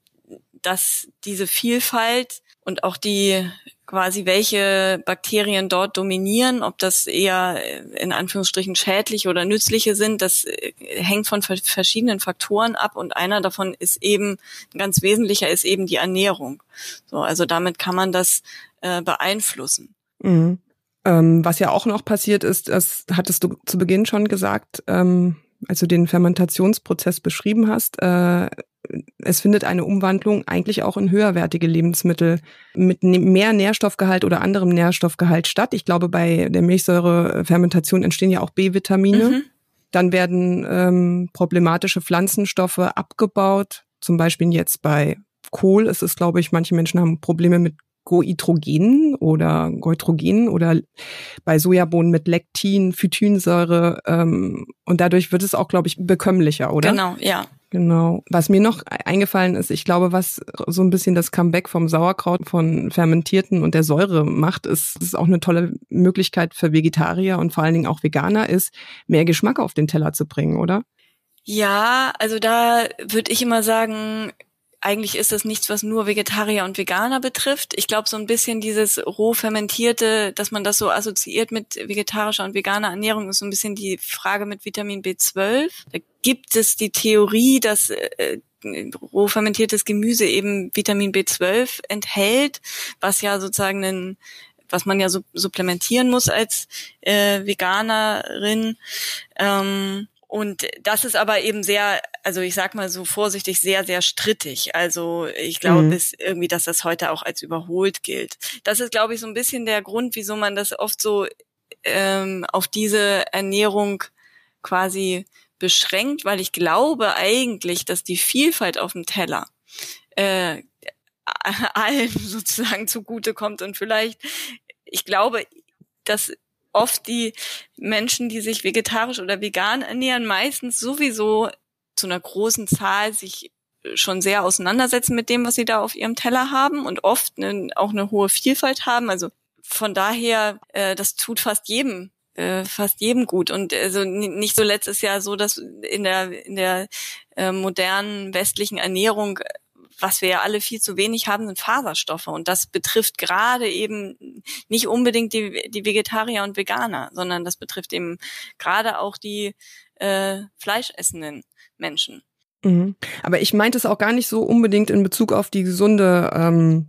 dass diese Vielfalt und auch die quasi welche Bakterien dort dominieren, ob das eher in Anführungsstrichen schädliche oder nützliche sind, das äh, hängt von verschiedenen Faktoren ab und einer davon ist eben, ganz wesentlicher ist eben die Ernährung. So, also damit kann man das äh, beeinflussen. Mhm. Ähm, was ja auch noch passiert ist, das hattest du zu Beginn schon gesagt, ähm, als du den Fermentationsprozess beschrieben hast, äh, es findet eine Umwandlung eigentlich auch in höherwertige Lebensmittel mit ne-, mehr Nährstoffgehalt oder anderem Nährstoffgehalt statt. Ich glaube, bei der Milchsäurefermentation entstehen ja auch B-Vitamine. Mhm. Dann werden ähm, problematische Pflanzenstoffe abgebaut. Zum Beispiel jetzt bei Kohl ist es, glaube ich, manche Menschen haben Probleme mit Goitrogenen oder Goitrogenen oder bei Sojabohnen mit Lektin, Phytinsäure ähm, und dadurch wird es auch, glaube ich, bekömmlicher, oder? Genau, ja. Genau. Was mir noch eingefallen ist, ich glaube, was so ein bisschen das Comeback vom Sauerkraut von Fermentierten und der Säure macht, ist, ist auch eine tolle Möglichkeit für Vegetarier und vor allen Dingen auch Veganer ist, mehr Geschmack auf den Teller zu bringen, oder? Ja, also da würde ich immer sagen, eigentlich ist das nichts, was nur Vegetarier und Veganer betrifft. Ich glaube, so ein bisschen dieses roh fermentierte, dass man das so assoziiert mit vegetarischer und veganer Ernährung, ist so ein bisschen die Frage mit Vitamin B12. Da gibt es die Theorie, dass äh, roh fermentiertes Gemüse eben Vitamin B12 enthält, was ja sozusagen ein was man ja supplementieren muss als äh, Veganerin. Ähm, und das ist aber eben sehr, also ich sag mal so vorsichtig, sehr, sehr strittig. Also ich glaube mhm. irgendwie, dass das heute auch als überholt gilt. Das ist, glaube ich, so ein bisschen der Grund, wieso man das oft so ähm, auf diese Ernährung quasi beschränkt, weil ich glaube eigentlich, dass die Vielfalt auf dem Teller äh, allen sozusagen zugutekommt und vielleicht, ich glaube, dass oft die Menschen, die sich vegetarisch oder vegan ernähren, meistens sowieso zu einer großen Zahl sich schon sehr auseinandersetzen mit dem, was sie da auf ihrem Teller haben und oft ne, auch eine hohe Vielfalt haben. Also von daher, äh, das tut fast jedem äh, fast jedem gut und also nicht zuletzt ist ja so, dass in der in der äh, modernen westlichen Ernährung was wir ja alle viel zu wenig haben, sind Faserstoffe. Und das betrifft gerade eben nicht unbedingt die, die Vegetarier und Veganer, sondern das betrifft eben gerade auch die äh, fleischessenden Menschen. Mhm. Aber ich meinte es auch gar nicht so unbedingt in Bezug auf die gesunde ähm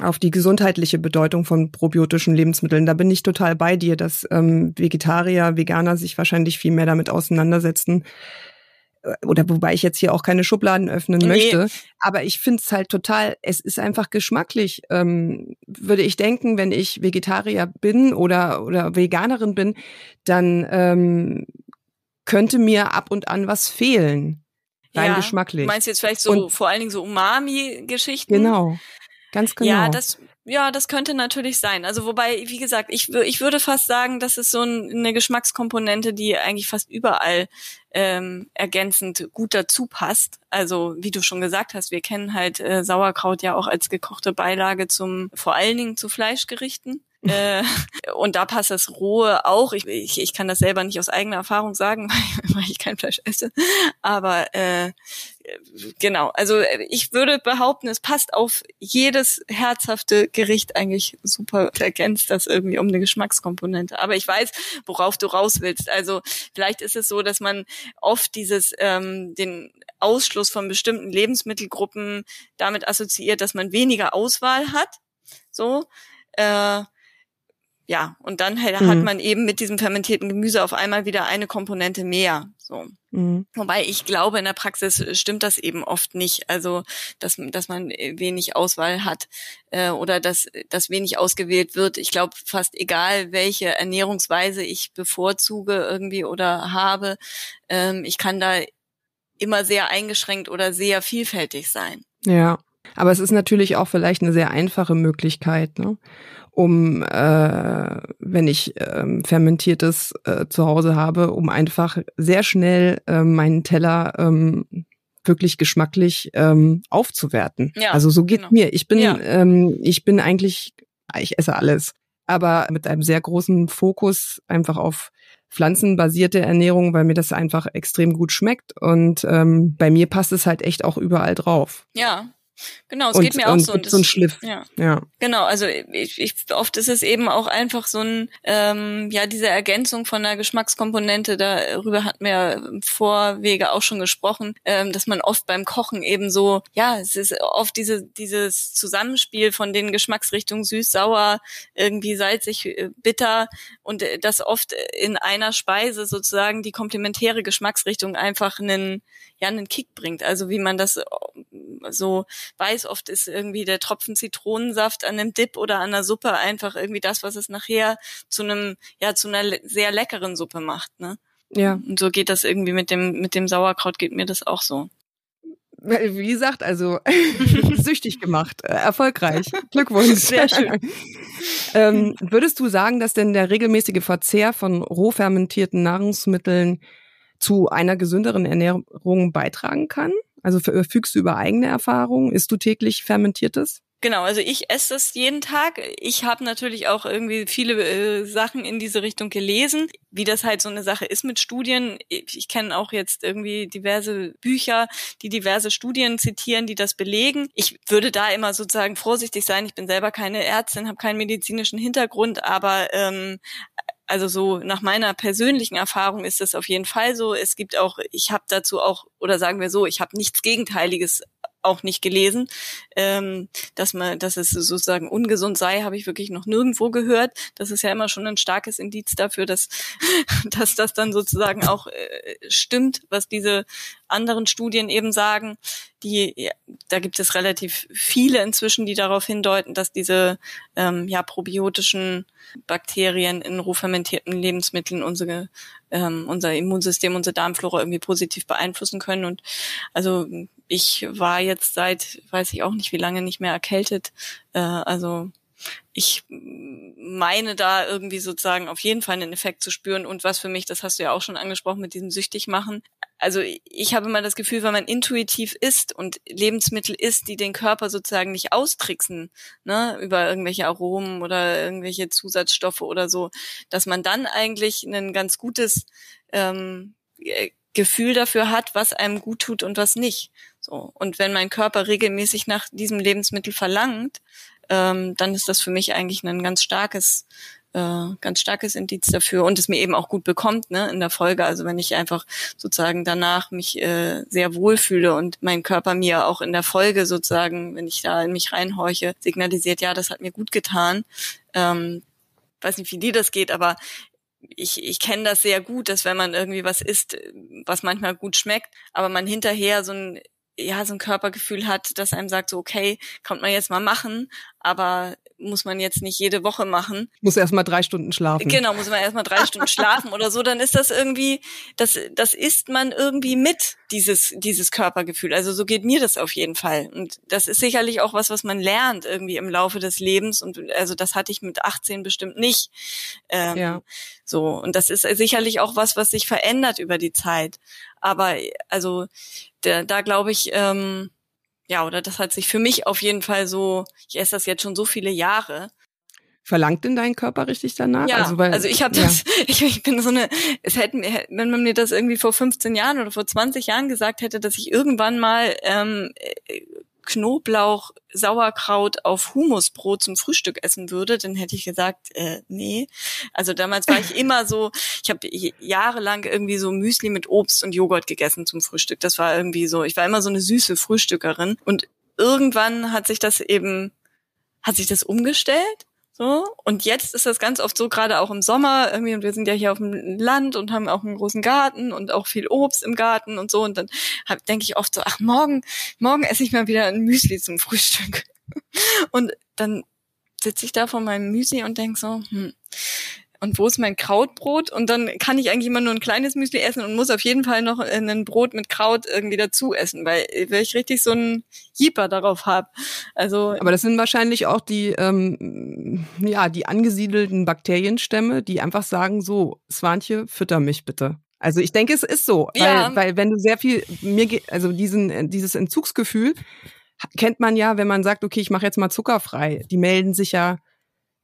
auf die gesundheitliche Bedeutung von probiotischen Lebensmitteln. Da bin ich total bei dir, dass ähm, Vegetarier, Veganer sich wahrscheinlich viel mehr damit auseinandersetzen, oder wobei ich jetzt hier auch keine Schubladen öffnen nee. möchte, aber ich finde es halt total, es ist einfach geschmacklich. Ähm, würde ich denken, wenn ich Vegetarier bin oder, oder Veganerin bin, dann ähm, könnte mir ab und an was fehlen. Rein ja, geschmacklich. Du meinst jetzt vielleicht so und, vor allen Dingen so Umami-Geschichten? Genau. Ganz genau. Ja, das, ja, das könnte natürlich sein. Also wobei, wie gesagt, ich, ich würde fast sagen, das ist so ein, eine Geschmackskomponente, die eigentlich fast überall ähm, ergänzend gut dazu passt. Also wie du schon gesagt hast, wir kennen halt äh, Sauerkraut ja auch als gekochte Beilage zum, vor allen Dingen zu Fleischgerichten. äh, und da passt das Rohe auch. Ich, ich, ich kann das selber nicht aus eigener Erfahrung sagen, weil, weil ich kein Fleisch esse. Aber äh, genau, also ich würde behaupten, es passt auf jedes herzhafte Gericht eigentlich super ergänzt das irgendwie um eine Geschmackskomponente. Aber ich weiß, worauf du raus willst. Also vielleicht ist es so, dass man oft dieses ähm, den Ausschluss von bestimmten Lebensmittelgruppen damit assoziiert, dass man weniger Auswahl hat. So. Äh, ja, und dann hat, mhm. man eben mit diesem fermentierten Gemüse auf einmal wieder eine Komponente mehr. So. Mhm. Wobei ich glaube, in der Praxis stimmt das eben oft nicht. Also, dass, dass man wenig Auswahl hat äh, oder dass, dass wenig ausgewählt wird. Ich glaube, fast egal, welche Ernährungsweise ich bevorzuge irgendwie oder habe, ähm, ich kann da immer sehr eingeschränkt oder sehr vielfältig sein. Ja, aber es ist natürlich auch vielleicht eine sehr einfache Möglichkeit. Ne? Um, äh, wenn ich ähm, fermentiertes äh, zu Hause habe, um einfach sehr schnell äh, meinen Teller ähm, wirklich geschmacklich ähm, aufzuwerten. Ja, also so geht genau. mir. Ich bin, ja. ähm, ich bin eigentlich, ich esse alles, aber mit einem sehr großen Fokus einfach auf pflanzenbasierte Ernährung, weil mir das einfach extrem gut schmeckt und ähm, bei mir passt es halt echt auch überall drauf. Ja, Genau, es und, geht mir auch so. Und so ein Schliff. Ja. ja. Genau, also ich, ich, oft ist es eben auch einfach so ein, ähm, ja, diese Ergänzung von einer Geschmackskomponente, darüber hatten wir im Vorwege auch schon gesprochen, ähm, dass man oft beim Kochen eben so, ja, es ist oft diese, dieses Zusammenspiel von den Geschmacksrichtungen süß, sauer, irgendwie salzig, äh, bitter und äh, das oft in einer Speise sozusagen die komplementäre Geschmacksrichtung einfach einen, ja, einen Kick bringt. Also wie man das so weiß, oft ist irgendwie der Tropfen Zitronensaft an einem Dip oder an einer Suppe einfach irgendwie das, was es nachher zu einem, ja, zu einer sehr leckeren Suppe macht, ne? Ja. Und so geht das irgendwie mit dem, mit dem Sauerkraut geht mir das auch so. Wie gesagt, also süchtig gemacht, äh, erfolgreich. Glückwunsch. Sehr schön. ähm, würdest du sagen, dass denn der regelmäßige Verzehr von roh fermentierten Nahrungsmitteln zu einer gesünderen Ernährung beitragen kann? Also verfügst du über eigene Erfahrungen? Isst du täglich Fermentiertes? Genau, also ich esse das jeden Tag. Ich habe natürlich auch irgendwie viele äh, Sachen in diese Richtung gelesen, wie das halt so eine Sache ist mit Studien. Ich, ich kenne auch jetzt irgendwie diverse Bücher, die diverse Studien zitieren, die das belegen. Ich würde da immer sozusagen vorsichtig sein. Ich bin selber keine Ärztin, habe keinen medizinischen Hintergrund, aber ähm, also so nach meiner persönlichen Erfahrung ist das auf jeden Fall so. Es gibt auch, ich habe dazu auch, oder sagen wir so, ich habe nichts Gegenteiliges auch nicht gelesen. Ähm, dass man, dass es sozusagen ungesund sei, habe ich wirklich noch nirgendwo gehört. Das ist ja immer schon ein starkes Indiz dafür, dass, dass das dann sozusagen auch äh, stimmt, was diese anderen Studien eben sagen. Die, ja, da gibt es relativ viele inzwischen, die darauf hindeuten, dass diese ähm, ja, probiotischen Bakterien in rohfermentierten Lebensmitteln unsere, ähm, unser Immunsystem, unsere Darmflora irgendwie positiv beeinflussen können. Und also ich war jetzt seit, weiß ich auch nicht wie lange, nicht mehr erkältet. Äh, also ich meine da irgendwie sozusagen auf jeden Fall einen Effekt zu spüren und was für mich, das hast du ja auch schon angesprochen mit diesem süchtig machen. Also ich habe immer das Gefühl, wenn man intuitiv isst und Lebensmittel isst, die den Körper sozusagen nicht austricksen, ne, über irgendwelche Aromen oder irgendwelche Zusatzstoffe oder so, dass man dann eigentlich ein ganz gutes ähm, Gefühl dafür hat, was einem gut tut und was nicht. So. Und wenn mein Körper regelmäßig nach diesem Lebensmittel verlangt, ähm, dann ist das für mich eigentlich ein ganz starkes, äh, ganz starkes Indiz dafür und es mir eben auch gut bekommt, ne, in der Folge. Also wenn ich einfach sozusagen danach mich äh, sehr wohlfühle und mein Körper mir auch in der Folge sozusagen, wenn ich da in mich reinhorche, signalisiert, ja, das hat mir gut getan. Ähm, weiß nicht, wie dir das geht, aber ich, ich kenne das sehr gut, dass wenn man irgendwie was isst, was manchmal gut schmeckt, aber man hinterher so ein ja so ein Körpergefühl hat, dass einem sagt so okay, kann man jetzt mal machen, aber muss man jetzt nicht jede Woche machen. Muss erst mal drei Stunden schlafen. Genau, muss man erst mal drei Stunden schlafen oder so, dann ist das irgendwie, das, das isst man irgendwie mit, dieses, dieses Körpergefühl. Also so geht mir das auf jeden Fall. Und das ist sicherlich auch was, was man lernt irgendwie im Laufe des Lebens. Und also das hatte ich mit 18 bestimmt nicht. Ähm, ja. So. Und das ist sicherlich auch was, was sich verändert über die Zeit. Aber also da, da glaube ich, ähm, ja, oder das hat sich für mich auf jeden Fall so, ich esse das jetzt schon so viele Jahre. Verlangt denn dein Körper richtig danach? Ja, also, weil, also ich habe das, ja. ich, ich bin so eine, es hätten, wenn man mir das irgendwie vor 15 Jahren oder vor 20 Jahren gesagt hätte, dass ich irgendwann mal ähm, Knoblauch, Sauerkraut auf Humusbrot zum Frühstück essen würde, dann hätte ich gesagt, äh, nee. Also damals war ich immer so, ich habe jahrelang irgendwie so Müsli mit Obst und Joghurt gegessen zum Frühstück. Das war irgendwie so, ich war immer so eine süße Frühstückerin und irgendwann hat sich das eben, hat sich das umgestellt so, und jetzt ist das ganz oft so, gerade auch im Sommer, irgendwie, und wir sind ja hier auf dem Land und haben auch einen großen Garten und auch viel Obst im Garten und so. Und dann denke ich oft so, ach, morgen, morgen esse ich mal wieder ein Müsli zum Frühstück. Und dann sitze ich da vor meinem Müsli und denk so, hm, und wo ist mein Krautbrot? Und dann kann ich eigentlich immer nur ein kleines Müsli essen und muss auf jeden Fall noch ein Brot mit Kraut irgendwie dazu essen, weil, weil ich richtig so einen Jeeper darauf habe. Also aber das sind wahrscheinlich auch die ähm, ja die angesiedelten Bakterienstämme, die einfach sagen so Swanche, fütter mich bitte. Also ich denke, es ist so, weil, ja. weil wenn du sehr viel mir also diesen dieses Entzugsgefühl kennt man ja, wenn man sagt, okay, ich mache jetzt mal zuckerfrei. Die melden sich ja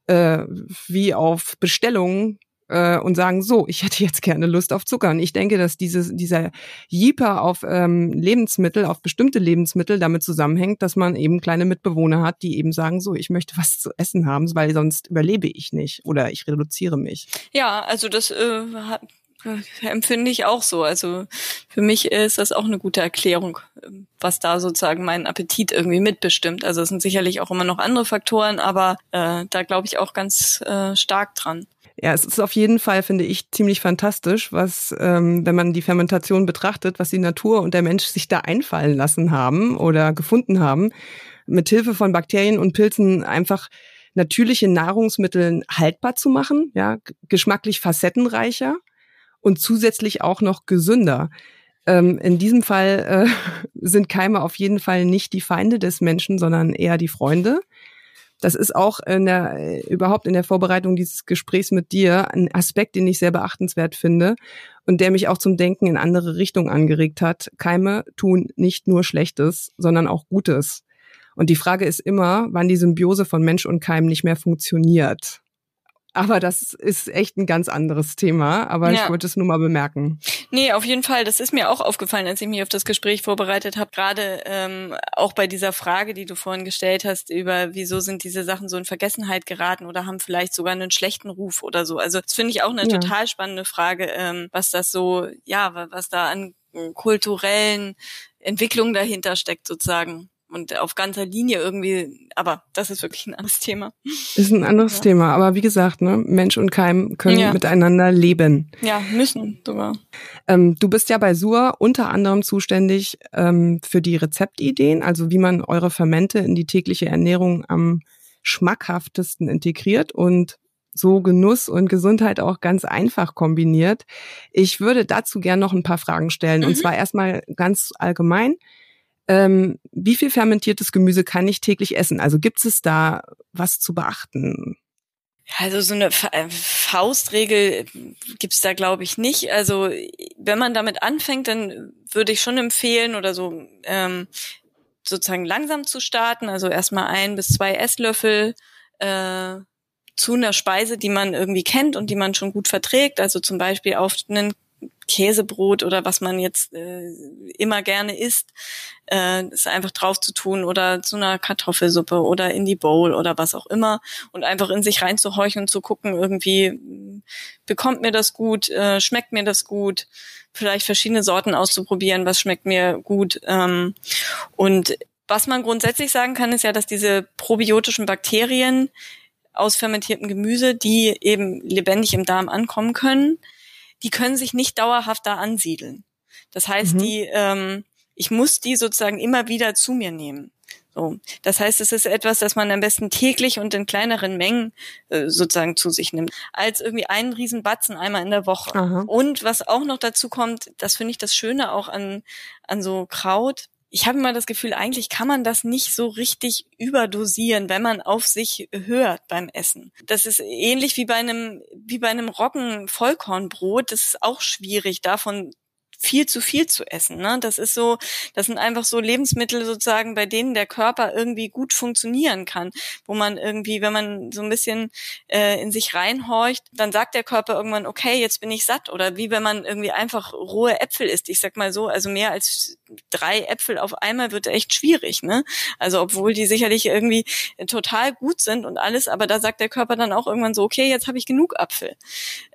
äh, wie auf Bestellung äh, und sagen, so, ich hätte jetzt gerne Lust auf Zucker. Und ich denke, dass dieses, dieser Jeeper auf ähm, Lebensmittel, auf bestimmte Lebensmittel damit zusammenhängt, dass man eben kleine Mitbewohner hat, die eben sagen, so, ich möchte was zu essen haben, weil sonst überlebe ich nicht oder ich reduziere mich. Ja, also das äh, empfinde ich auch so. Also für mich ist das auch eine gute Erklärung, was da sozusagen meinen Appetit irgendwie mitbestimmt. Also es sind sicherlich auch immer noch andere Faktoren, aber äh, da glaube ich auch ganz äh, stark dran. Ja, es ist auf jeden Fall, finde ich, ziemlich fantastisch, was, ähm, wenn man die Fermentation betrachtet, was die Natur und der Mensch sich da einfallen lassen haben oder gefunden haben, mit Hilfe von Bakterien und Pilzen einfach natürliche Nahrungsmittel haltbar zu machen, ja, geschmacklich facettenreicher und zusätzlich auch noch gesünder. Ähm, in diesem Fall äh, sind Keime auf jeden Fall nicht die Feinde des Menschen, sondern eher die Freunde. Das ist auch in der, äh, überhaupt in der Vorbereitung dieses Gesprächs mit dir ein Aspekt, den ich sehr beachtenswert finde und der mich auch zum Denken in andere Richtungen angeregt hat. Keime tun nicht nur Schlechtes, sondern auch Gutes. Und die Frage ist immer, wann die Symbiose von Mensch und Keim nicht mehr funktioniert. Aber das ist echt ein ganz anderes Thema. Aber ja. ich wollte es nur mal bemerken. Nee, auf jeden Fall. Das ist mir auch aufgefallen, als ich mich auf das Gespräch vorbereitet habe. Gerade ähm, auch bei dieser Frage, die du vorhin gestellt hast, über wieso sind diese Sachen so in Vergessenheit geraten oder haben vielleicht sogar einen schlechten Ruf oder so. Also das finde ich auch eine ja. total spannende Frage, ähm, was das so, ja, was da an kulturellen Entwicklungen dahinter steckt sozusagen und auf ganzer Linie irgendwie, aber das ist wirklich ein anderes Thema. Ist ein anderes ja. Thema, aber wie gesagt, ne, Mensch und Keim können ja. miteinander leben. Ja, müssen sogar. Ähm, du bist ja bei Sur unter anderem zuständig ähm, für die Rezeptideen, also wie man eure Fermente in die tägliche Ernährung am schmackhaftesten integriert und so Genuss und Gesundheit auch ganz einfach kombiniert. Ich würde dazu gern noch ein paar Fragen stellen. Mhm. Und zwar erstmal ganz allgemein ähm, wie viel fermentiertes Gemüse kann ich täglich essen? Also gibt es da was zu beachten? Also so eine äh, Faustregel gibt's da, glaube ich, nicht. Also wenn man damit anfängt, dann würde ich schon empfehlen oder so ähm, sozusagen langsam zu starten. Also erstmal ein bis zwei Esslöffel äh, zu einer Speise, die man irgendwie kennt und die man schon gut verträgt. Also zum Beispiel auf einen Käsebrot oder was man jetzt äh, immer gerne isst, äh, ist einfach drauf zu tun oder zu einer Kartoffelsuppe oder in die Bowl oder was auch immer und einfach in sich reinzuhorchen und zu gucken, irgendwie bekommt mir das gut, äh, schmeckt mir das gut, vielleicht verschiedene Sorten auszuprobieren, was schmeckt mir gut ähm, und was man grundsätzlich sagen kann, ist ja, dass diese probiotischen Bakterien aus fermentiertem Gemüse, die eben lebendig im Darm ankommen können, die können sich nicht dauerhaft da ansiedeln. Das heißt, mhm. die, ähm, ich muss die sozusagen immer wieder zu mir nehmen. So, das heißt, es ist etwas, das man am besten täglich und in kleineren Mengen äh, sozusagen zu sich nimmt, als irgendwie einen riesen Batzen einmal in der Woche. Aha. Und was auch noch dazu kommt, das finde ich das Schöne auch an an so Kraut, ich habe immer das Gefühl, eigentlich kann man das nicht so richtig überdosieren, wenn man auf sich hört beim Essen. Das ist ähnlich wie bei einem, wie bei einem Roggen-Vollkornbrot. Das ist auch schwierig, davon viel zu viel zu essen. Ne? Das ist so, das sind einfach so Lebensmittel sozusagen, bei denen der Körper irgendwie gut funktionieren kann, wo man irgendwie, wenn man so ein bisschen äh, in sich reinhorcht, dann sagt der Körper irgendwann, okay, jetzt bin ich satt. Oder wie wenn man irgendwie einfach rohe Äpfel isst. Ich sag mal so, also mehr als drei Äpfel auf einmal wird echt schwierig. Ne? Also obwohl die sicherlich irgendwie total gut sind und alles, aber da sagt der Körper dann auch irgendwann so, okay, jetzt habe ich genug Apfel.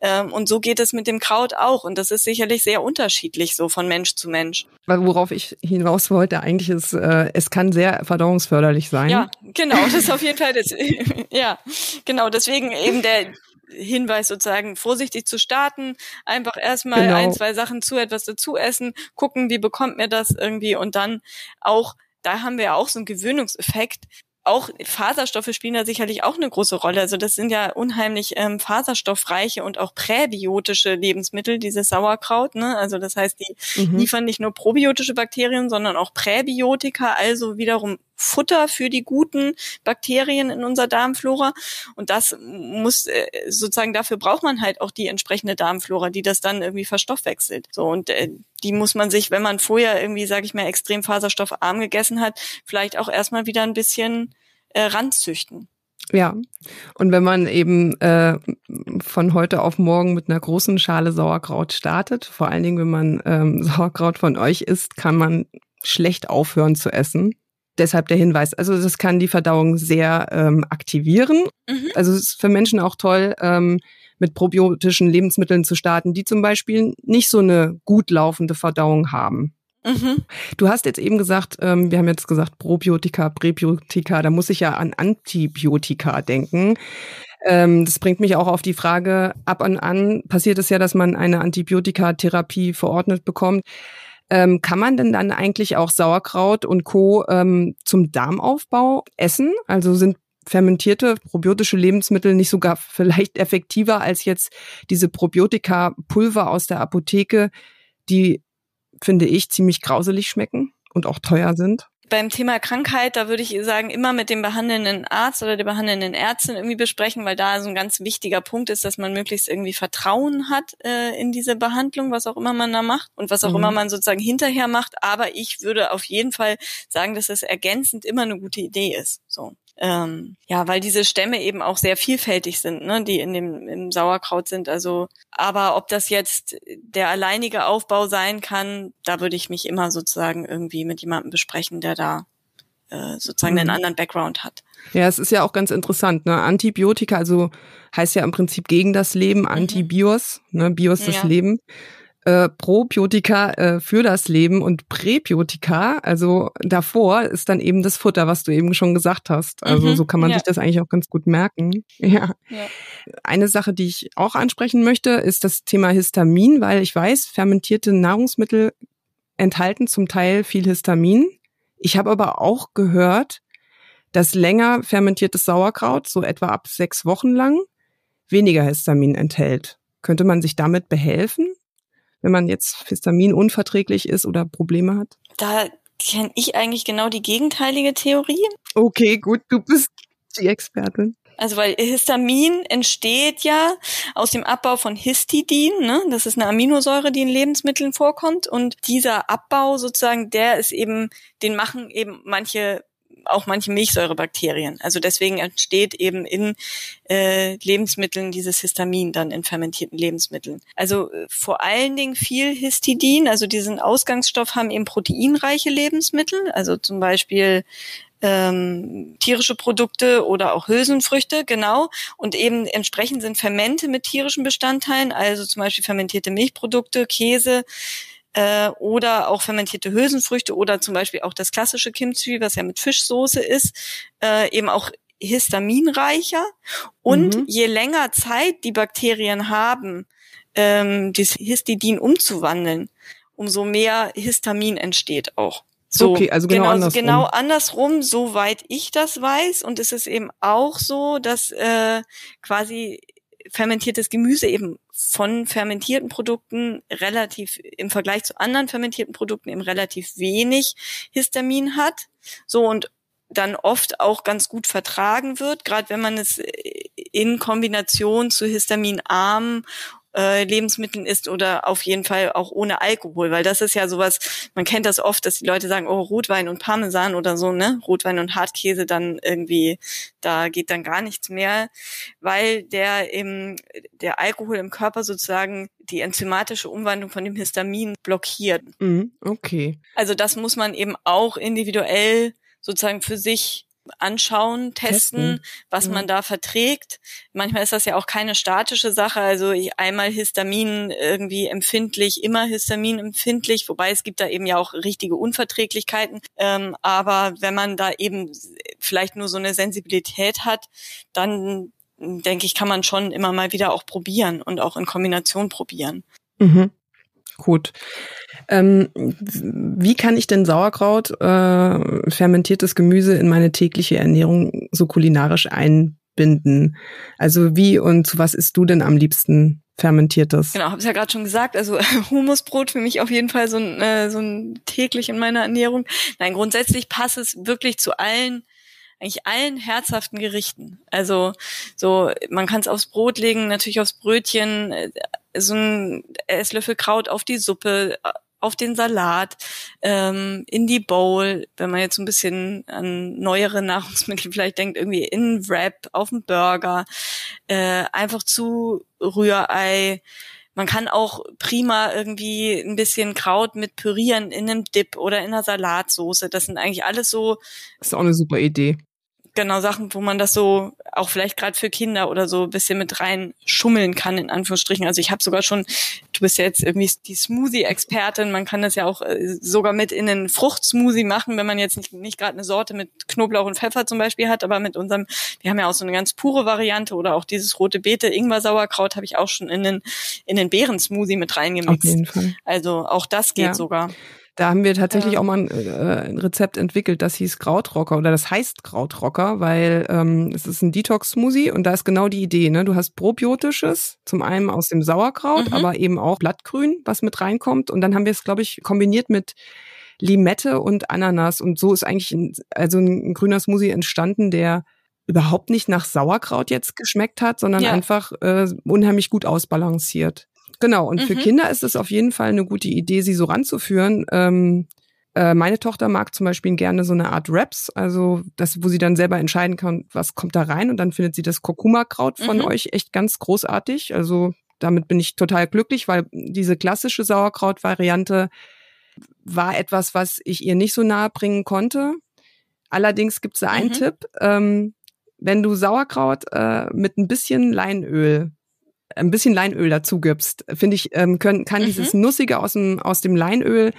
Ähm, und so geht es mit dem Kraut auch. Und das ist sicherlich sehr unterschiedlich unterschiedlich so von Mensch zu Mensch. Worauf ich hinaus wollte eigentlich ist, äh, es kann sehr verdauungsförderlich sein. Ja, genau, das ist auf jeden Fall das. ja, genau, deswegen eben der Hinweis sozusagen, vorsichtig zu starten, einfach erstmal genau. ein, zwei Sachen zu etwas dazu essen, gucken, wie bekommt mir das irgendwie und dann auch da haben wir ja auch so einen Gewöhnungseffekt auch Faserstoffe spielen da sicherlich auch eine große Rolle. Also das sind ja unheimlich ähm, faserstoffreiche und auch präbiotische Lebensmittel, dieses Sauerkraut. Ne? Also das heißt, die mhm. liefern nicht nur probiotische Bakterien, sondern auch Präbiotika, also wiederum Futter für die guten Bakterien in unserer Darmflora. Und das muss äh, sozusagen dafür braucht man halt auch die entsprechende Darmflora, die das dann irgendwie verstoffwechselt. So und äh, die muss man sich, wenn man vorher irgendwie, sage ich mal, extrem faserstoffarm gegessen hat, vielleicht auch erstmal wieder ein bisschen äh, ranzüchten. Ja, und wenn man eben äh, von heute auf morgen mit einer großen Schale Sauerkraut startet, vor allen Dingen, wenn man ähm, Sauerkraut von euch isst, kann man schlecht aufhören zu essen. Deshalb der Hinweis. Also das kann die Verdauung sehr ähm, aktivieren. Mhm. Also es ist für Menschen auch toll, ähm, mit probiotischen Lebensmitteln zu starten, die zum Beispiel nicht so eine gut laufende Verdauung haben. Mhm. Du hast jetzt eben gesagt, ähm, wir haben jetzt gesagt Probiotika, Präbiotika, da muss ich ja an Antibiotika denken. Ähm, das bringt mich auch auf die Frage, ab und an passiert es ja, dass man eine Antibiotikatherapie verordnet bekommt. Ähm, kann man denn dann eigentlich auch Sauerkraut und Co. Ähm, zum Darmaufbau essen? Also sind fermentierte probiotische Lebensmittel nicht sogar vielleicht effektiver als jetzt diese Probiotika-Pulver aus der Apotheke, die, finde ich, ziemlich grauselig schmecken und auch teuer sind? Beim Thema Krankheit, da würde ich sagen, immer mit dem behandelnden Arzt oder der behandelnden Ärztin irgendwie besprechen, weil da so ein ganz wichtiger Punkt ist, dass man möglichst irgendwie Vertrauen hat äh, in diese Behandlung, was auch immer man da macht und was auch mhm. immer man sozusagen hinterher macht. Aber ich würde auf jeden Fall sagen, dass es ergänzend immer eine gute Idee ist. So ähm, ja, weil diese Stämme eben auch sehr vielfältig sind, ne, die in dem im Sauerkraut sind. Also, aber ob das jetzt der alleinige Aufbau sein kann, da würde ich mich immer sozusagen irgendwie mit jemandem besprechen, der da äh, sozusagen mhm. einen anderen Background hat. Ja, es ist ja auch ganz interessant, ne? Antibiotika, also heißt ja im Prinzip gegen das Leben, mhm. Antibios, ne? Bios das ja. Leben äh, Probiotika äh, für das Leben und Präbiotika, also davor ist dann eben das Futter, was du eben schon gesagt hast. Also mhm, so kann man ja. sich das eigentlich auch ganz gut merken. Ja. ja. Eine Sache, die ich auch ansprechen möchte, ist das Thema Histamin, weil ich weiß, fermentierte Nahrungsmittel enthalten zum Teil viel Histamin. Ich habe aber auch gehört, dass länger fermentiertes Sauerkraut, so etwa ab sechs Wochen lang, weniger Histamin enthält. Könnte man sich damit behelfen? Wenn man jetzt Histamin unverträglich ist oder Probleme hat? Da kenne ich eigentlich genau die gegenteilige Theorie. Okay, gut, du bist die Expertin. Also weil Histamin entsteht ja aus dem Abbau von Histidin, ne? Das ist eine Aminosäure, die in Lebensmitteln vorkommt. Und dieser Abbau sozusagen, der ist eben, den machen eben manche auch manche Milchsäurebakterien. Also deswegen entsteht eben in äh, Lebensmitteln dieses Histamin dann in fermentierten Lebensmitteln. Also äh, vor allen Dingen viel Histidin, also diesen Ausgangsstoff haben eben proteinreiche Lebensmittel, also zum Beispiel ähm, tierische Produkte oder auch Hülsenfrüchte, genau. Und eben entsprechend sind Fermente mit tierischen Bestandteilen, also zum Beispiel fermentierte Milchprodukte, Käse, äh, oder auch fermentierte Hülsenfrüchte oder zum Beispiel auch das klassische Kimchi, was ja mit Fischsoße ist, äh, eben auch histaminreicher. Und mhm. je länger Zeit die Bakterien haben, ähm, das Histidin umzuwandeln, umso mehr Histamin entsteht auch. So, okay, also genau, genau andersrum. Genau andersrum, soweit ich das weiß. Und es ist eben auch so, dass äh, quasi fermentiertes Gemüse eben von fermentierten Produkten relativ im Vergleich zu anderen fermentierten Produkten eben relativ wenig Histamin hat. So und dann oft auch ganz gut vertragen wird, gerade wenn man es in Kombination zu histaminarmen äh, Lebensmitteln isst oder auf jeden Fall auch ohne Alkohol, weil das ist ja sowas, man kennt das oft, dass die Leute sagen, oh, Rotwein und Parmesan oder so, ne? Rotwein und Hartkäse dann irgendwie, da geht dann gar nichts mehr, weil der im, der Alkohol im Körper sozusagen die enzymatische Umwandlung von dem Histamin blockiert. Mhm, okay. Also das muss man eben auch individuell sozusagen für sich anschauen, testen, testen. was ja. man da verträgt. Manchmal ist das ja auch keine statische Sache. Also einmal Histamin irgendwie empfindlich, immer Histamin empfindlich, wobei es gibt da eben ja auch richtige Unverträglichkeiten. Ähm, aber wenn man da eben vielleicht nur so eine Sensibilität hat, dann denke ich, kann man schon immer mal wieder auch probieren und auch in Kombination probieren. Mhm. Gut. Ähm, wie kann ich denn Sauerkraut, äh, fermentiertes Gemüse in meine tägliche Ernährung so kulinarisch einbinden? Also wie und zu was isst du denn am liebsten fermentiertes? Genau, habe es ja gerade schon gesagt. Also Humusbrot für mich auf jeden Fall so ein, äh, so ein täglich in meiner Ernährung. Nein, grundsätzlich passt es wirklich zu allen eigentlich allen herzhaften Gerichten. Also so, man kann es aufs Brot legen, natürlich aufs Brötchen, äh, so ein Esslöffel Kraut auf die Suppe, auf den Salat, ähm, in die Bowl, wenn man jetzt ein bisschen an neuere Nahrungsmittel vielleicht denkt, irgendwie in Wrap, auf dem Burger, äh, einfach zu Rührei. Man kann auch prima irgendwie ein bisschen Kraut mit pürieren in einem Dip oder in einer Salatsoße. Das sind eigentlich alles so. Das ist auch eine super Idee genau Sachen, wo man das so auch vielleicht gerade für Kinder oder so ein bisschen mit rein schummeln kann, in Anführungsstrichen. Also ich habe sogar schon, du bist ja jetzt irgendwie die Smoothie-Expertin, man kann das ja auch äh, sogar mit in einen Fruchtsmoothie machen, wenn man jetzt nicht, nicht gerade eine Sorte mit Knoblauch und Pfeffer zum Beispiel hat, aber mit unserem, wir haben ja auch so eine ganz pure Variante oder auch dieses rote Beete, Ingwer-Sauerkraut habe ich auch schon in den, in den Beeren-Smoothie mit reingemixt. Auf jeden Fall. Also auch das geht ja. sogar. Da haben wir tatsächlich ja. auch mal ein, äh, ein, Rezept entwickelt, das hieß Krautrocker oder das heißt Krautrocker, weil ähm, es ist ein Detox-Smoothie und da ist genau die Idee. Ne? Du hast probiotisches, zum einen aus dem Sauerkraut, mhm. aber eben auch Blattgrün, was mit reinkommt. Und dann haben wir es, glaube ich, kombiniert mit Limette und Ananas. Und so ist eigentlich ein, also ein grüner Smoothie entstanden, der überhaupt nicht nach Sauerkraut jetzt geschmeckt hat, sondern ja. einfach äh, unheimlich gut ausbalanciert. Genau, und mhm. für Kinder ist es auf jeden Fall eine gute Idee, sie so ranzuführen. Ähm, äh, meine Tochter mag zum Beispiel gerne so eine Art Wraps, also das, wo sie dann selber entscheiden kann, was kommt da rein und dann findet sie das Kurkuma-Kraut von mhm. euch echt ganz großartig. Also damit bin ich total glücklich, weil diese klassische Sauerkraut-Variante war etwas, was ich ihr nicht so nahe bringen konnte. Allerdings gibt es da einen mhm. Tipp. Ähm, wenn du Sauerkraut äh, mit ein bisschen Leinöl ein bisschen Leinöl dazu gibst, finde ich, ähm, können, kann mhm. dieses Nussige aus dem, aus dem Leinöl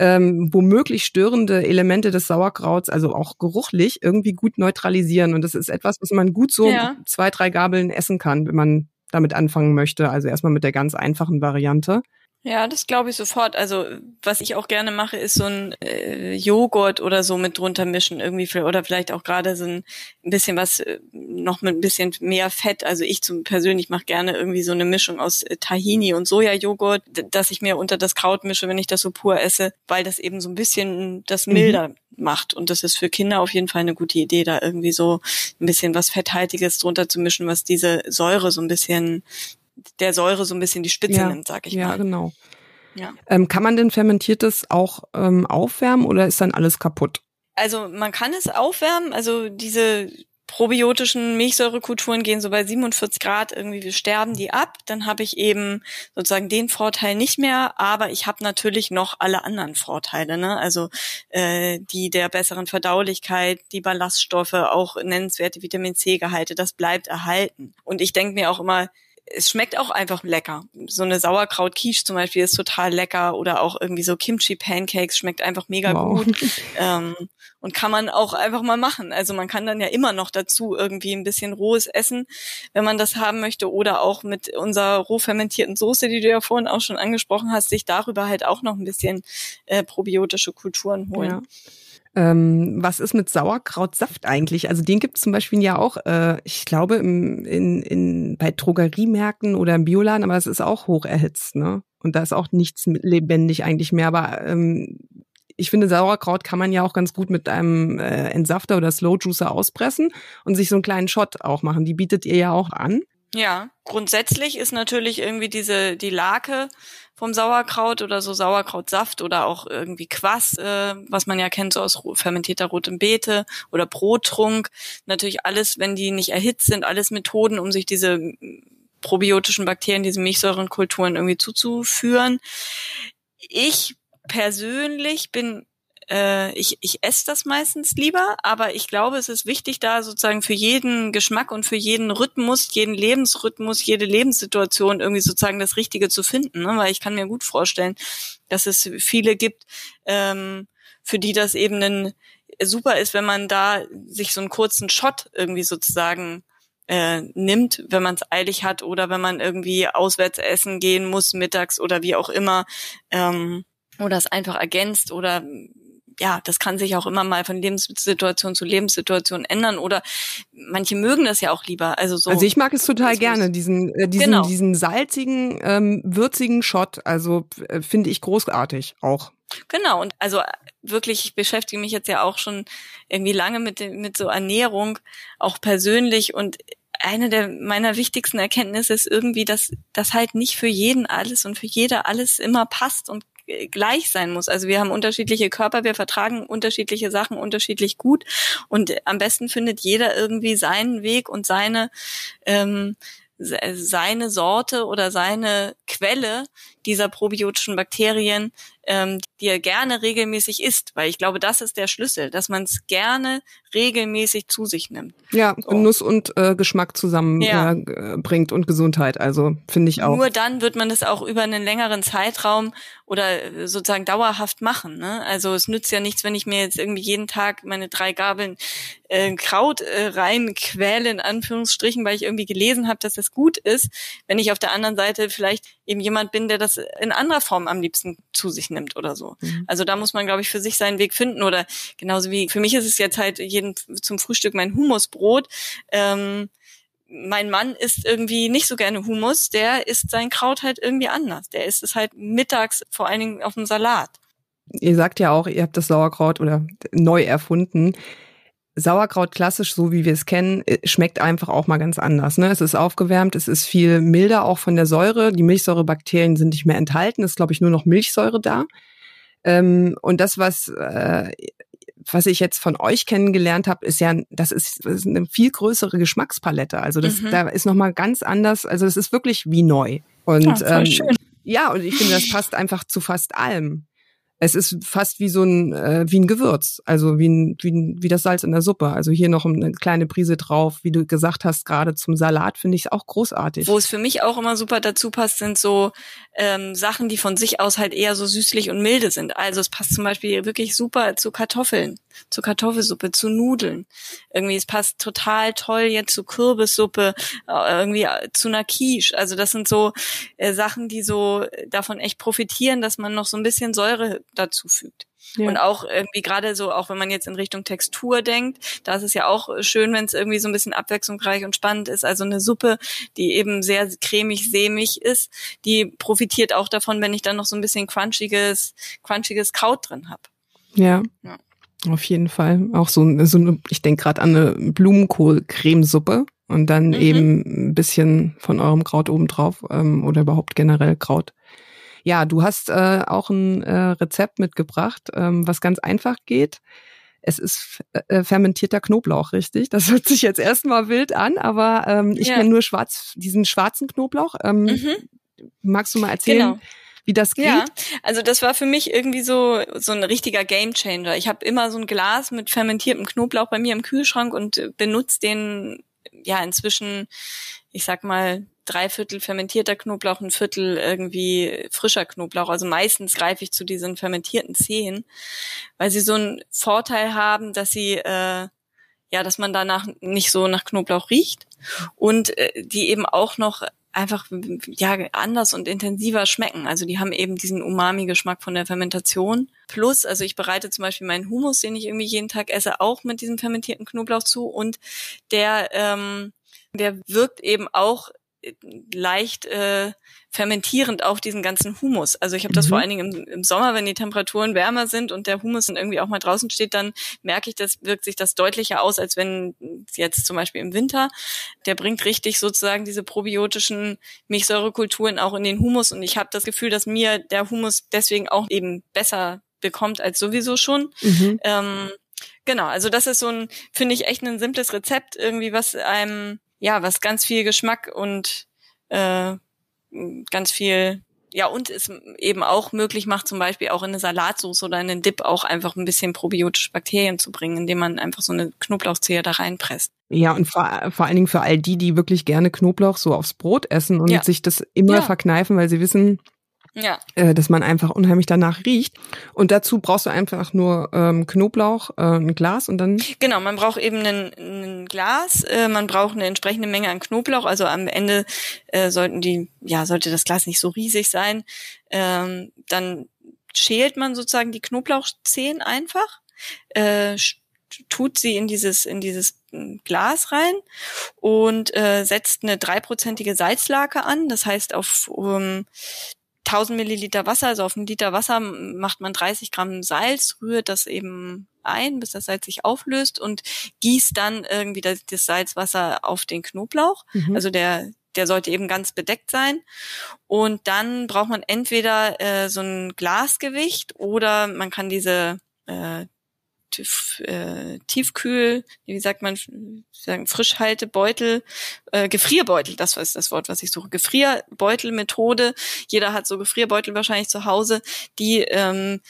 ähm, womöglich störende Elemente des Sauerkrauts, also auch geruchlich, irgendwie gut neutralisieren. Und das ist etwas, was man gut so ja. zwei, drei Gabeln essen kann, wenn man damit anfangen möchte. Also erstmal mit der ganz einfachen Variante. Ja, das glaube ich sofort. Also was ich auch gerne mache, ist so ein äh, Joghurt oder so mit drunter mischen irgendwie für, oder vielleicht auch gerade so ein, ein bisschen was äh, noch mit ein bisschen mehr Fett. Also ich zum persönlich mache gerne irgendwie so eine Mischung aus äh, Tahini und Sojajoghurt, dass ich mir unter das Kraut mische, wenn ich das so pur esse, weil das eben so ein bisschen das mhm. milder mhm. macht. Und das ist für Kinder auf jeden Fall eine gute Idee, da irgendwie so ein bisschen was Fetthaltiges drunter zu mischen, was diese Säure so ein bisschen der Säure so ein bisschen die Spitze ja, nimmt, sag ich ja, mal. Ja, genau. Ja. Ähm, kann man denn Fermentiertes auch ähm, aufwärmen oder ist dann alles kaputt? Also man kann es aufwärmen, also diese probiotischen Milchsäurekulturen gehen so bei 47 Grad irgendwie, wir sterben die ab, dann habe ich eben sozusagen den Vorteil nicht mehr, aber ich habe natürlich noch alle anderen Vorteile, ne? also äh, die der besseren Verdaulichkeit, die Ballaststoffe, auch nennenswerte Vitamin C-Gehalte, das bleibt erhalten. Und ich denke mir auch immer, es schmeckt auch einfach lecker. So eine Sauerkraut-Quiche zum Beispiel ist total lecker oder auch irgendwie so Kimchi-Pancakes schmeckt einfach mega wow. gut ähm, und kann man auch einfach mal machen. Also man kann dann ja immer noch dazu irgendwie ein bisschen rohes Essen, wenn man das haben möchte oder auch mit unserer roh fermentierten Soße, die du ja vorhin auch schon angesprochen hast, sich darüber halt auch noch ein bisschen äh, probiotische Kulturen holen. Ja. Ähm, was ist mit Sauerkrautsaft eigentlich? Also den gibt es zum Beispiel ja auch, äh, ich glaube, im, in, in, bei Drogeriemärkten oder im Bioladen, aber es ist auch hoch erhitzt, ne? Und da ist auch nichts lebendig eigentlich mehr. Aber ähm, ich finde, Sauerkraut kann man ja auch ganz gut mit einem äh, Entsafter oder Slow Juicer auspressen und sich so einen kleinen Shot auch machen. Die bietet ihr ja auch an. Ja, grundsätzlich ist natürlich irgendwie diese die Lake vom Sauerkraut oder so Sauerkrautsaft oder auch irgendwie Quass, äh, was man ja kennt so aus fermentierter rotem Beete oder Brottrunk. Natürlich alles, wenn die nicht erhitzt sind, alles Methoden, um sich diese probiotischen Bakterien, diese Milchsäurenkulturen irgendwie zuzuführen. Ich persönlich bin äh, ich, ich esse das meistens lieber, aber ich glaube, es ist wichtig, da sozusagen für jeden Geschmack und für jeden Rhythmus, jeden Lebensrhythmus, jede Lebenssituation irgendwie sozusagen das Richtige zu finden. Ne? Weil ich kann mir gut vorstellen, dass es viele gibt, ähm, für die das eben ein, super ist, wenn man da sich so einen kurzen Shot irgendwie sozusagen äh, nimmt, wenn man es eilig hat oder wenn man irgendwie auswärts essen gehen muss, mittags oder wie auch immer, ähm, oder es einfach ergänzt oder ja, das kann sich auch immer mal von Lebenssituation zu Lebenssituation ändern oder manche mögen das ja auch lieber. Also so. Also ich mag es total gerne, diesen, äh, diesen, genau. diesen salzigen, ähm, würzigen Shot. Also äh, finde ich großartig auch. Genau, und also wirklich, ich beschäftige mich jetzt ja auch schon irgendwie lange mit, mit so Ernährung, auch persönlich und eine der meiner wichtigsten Erkenntnisse ist irgendwie, dass das halt nicht für jeden alles und für jeder alles immer passt und gleich sein muss. Also wir haben unterschiedliche Körper, wir vertragen unterschiedliche Sachen unterschiedlich gut und am besten findet jeder irgendwie seinen Weg und seine ähm, seine Sorte oder seine Quelle dieser probiotischen Bakterien, ähm, die er gerne regelmäßig isst, weil ich glaube, das ist der Schlüssel, dass man es gerne regelmäßig zu sich nimmt. Ja, so. Genuss und äh, Geschmack zusammen ja. äh, bringt und Gesundheit, also finde ich auch. Nur dann wird man es auch über einen längeren Zeitraum oder äh, sozusagen dauerhaft machen. Ne? Also es nützt ja nichts, wenn ich mir jetzt irgendwie jeden Tag meine drei Gabeln äh, Kraut äh, reinquäle, in Anführungsstrichen, weil ich irgendwie gelesen habe, dass das gut ist, wenn ich auf der anderen Seite vielleicht eben jemand bin, der das in anderer Form am liebsten zu sich nimmt oder so. Mhm. Also da muss man, glaube ich, für sich seinen Weg finden. Oder genauso wie für mich ist es jetzt halt jeden zum Frühstück mein Humusbrot. Ähm, mein Mann isst irgendwie nicht so gerne Humus, der isst sein Kraut halt irgendwie anders. Der isst es halt mittags vor allen Dingen auf dem Salat. ihr sagt ja auch, ihr habt das Sauerkraut oder neu erfunden. Sauerkraut klassisch, so wie wir es kennen, äh, schmeckt einfach auch mal ganz anders. Ne? Es ist aufgewärmt, es ist viel milder auch von der Säure. Die Milchsäurebakterien sind nicht mehr enthalten, es ist, glaube ich, nur noch Milchsäure da. Ähm, und das, was, äh, was ich jetzt von euch kennengelernt habe, ist ja, das ist, das ist eine viel größere Geschmackspalette. Also das, mhm. da ist nochmal ganz anders. Also es ist wirklich wie neu. Und ja, ähm, ja, und ich finde, das passt einfach zu fast allem es ist fast wie so ein äh, wie ein Gewürz, also wie ein, wie ein, wie das Salz in der Suppe. Also hier noch eine kleine Prise drauf, wie du gesagt hast, gerade zum Salat finde ich es auch großartig. Wo es für mich auch immer super dazu passt, sind so ähm, Sachen, die von sich aus halt eher so süßlich und milde sind. Also es passt zum Beispiel wirklich super zu Kartoffeln, zu Kartoffelsuppe, zu Nudeln. Irgendwie es passt total toll jetzt zu Kürbissuppe, äh, irgendwie äh, zu einer Quiche. Also das sind so äh, Sachen, die so davon echt profitieren, dass man noch so ein bisschen Säure dazu fügt. Ja. Und auch irgendwie gerade so, auch wenn man jetzt in Richtung Textur denkt, da ist es ja auch schön, wenn es irgendwie so ein bisschen abwechslungsreich und spannend ist. Also eine Suppe, die eben sehr cremig, sämig ist, die profitiert auch davon, wenn ich dann noch so ein bisschen crunchiges, crunchiges Kraut drin habe. Ja. ja. Auf jeden Fall. Auch so, so eine, ich denke gerade an eine Blumenkohl-Cremesuppe und dann mhm. eben ein bisschen von eurem Kraut obendrauf ähm, oder überhaupt generell Kraut. Ja, du hast äh, auch ein äh, Rezept mitgebracht, ähm, was ganz einfach geht. Es ist äh, fermentierter Knoblauch, richtig? Das hört sich jetzt erstmal wild an, aber ähm, ich ja. kenne nur schwarz, diesen schwarzen Knoblauch. Ähm, mhm. Magst du mal erzählen? Genau wie das geht? Ja, also das war für mich irgendwie so so ein richtiger Gamechanger. Ich habe immer so ein Glas mit fermentiertem Knoblauch bei mir im Kühlschrank und benutze den ja inzwischen, ich sag mal drei Viertel fermentierter Knoblauch, ein Viertel irgendwie frischer Knoblauch. Also meistens greife ich zu diesen fermentierten Zehen, weil sie so einen Vorteil haben, dass sie äh, ja, dass man danach nicht so nach Knoblauch riecht und äh, die eben auch noch einfach ja anders und intensiver schmecken. Also die haben eben diesen Umami-Geschmack von der Fermentation. Plus, also ich bereite zum Beispiel meinen Hummus, den ich irgendwie jeden Tag esse, auch mit diesem fermentierten Knoblauch zu und der ähm, der wirkt eben auch leicht äh, fermentierend auf diesen ganzen Humus. Also ich habe das mhm. vor allen Dingen im, im, Sommer, wenn die Temperaturen wärmer sind und der Humus dann irgendwie auch mal draußen steht, dann merke ich, das wirkt sich das deutlicher aus, als wenn jetzt zum Beispiel im Winter. Der bringt richtig sozusagen diese probiotischen Milchsäurekulturen auch in den Humus und ich habe das Gefühl, dass mir der Humus deswegen auch eben besser bekommt als sowieso schon. Mhm. Ähm, genau, also das ist so ein, finde ich, echt ein simples Rezept, irgendwie, was einem ja, was ganz viel Geschmack und äh, ganz viel ja, und es eben auch möglich macht, zum Beispiel auch in eine Salatsauce oder in einen Dip auch einfach ein bisschen probiotische Bakterien zu bringen, indem man einfach so eine Knoblauchzehe da reinpresst. Ja, und vor, vor allen Dingen für all die, die wirklich gerne Knoblauch so aufs Brot essen und ja. sich das immer ja. verkneifen, weil sie wissen, ja. Äh, dass man einfach unheimlich danach riecht. Und dazu brauchst du einfach nur ähm, Knoblauch, äh, ein Glas und dann. Genau, man braucht eben ein, ein Glas, äh, man braucht eine entsprechende Menge an Knoblauch. Also am Ende äh, sollten die, ja, sollte das Glas nicht so riesig sein. Ähm, dann schält man sozusagen die Knoblauchzehen einfach, äh, tut sie in dieses in dieses hm, Glas rein und äh, setzt eine dreiprozentige Salzlake an. Das heißt, auf um, 1000 Milliliter Wasser, also auf einen Liter Wasser macht man 30 Gramm Salz, rührt das eben ein, bis das Salz sich auflöst und gießt dann irgendwie das, das Salzwasser auf den Knoblauch. Mhm. Also der der sollte eben ganz bedeckt sein. Und dann braucht man entweder äh, so ein Glasgewicht oder man kann diese äh, tief, äh, Tiefkühl, wie sagt man, sagen Frischhaltebeutel, äh, Gefrierbeutel, das ist das Wort, was ich suche, Gefrierbeutelmethode. Jeder hat so Gefrierbeutel wahrscheinlich zu Hause, die ähm,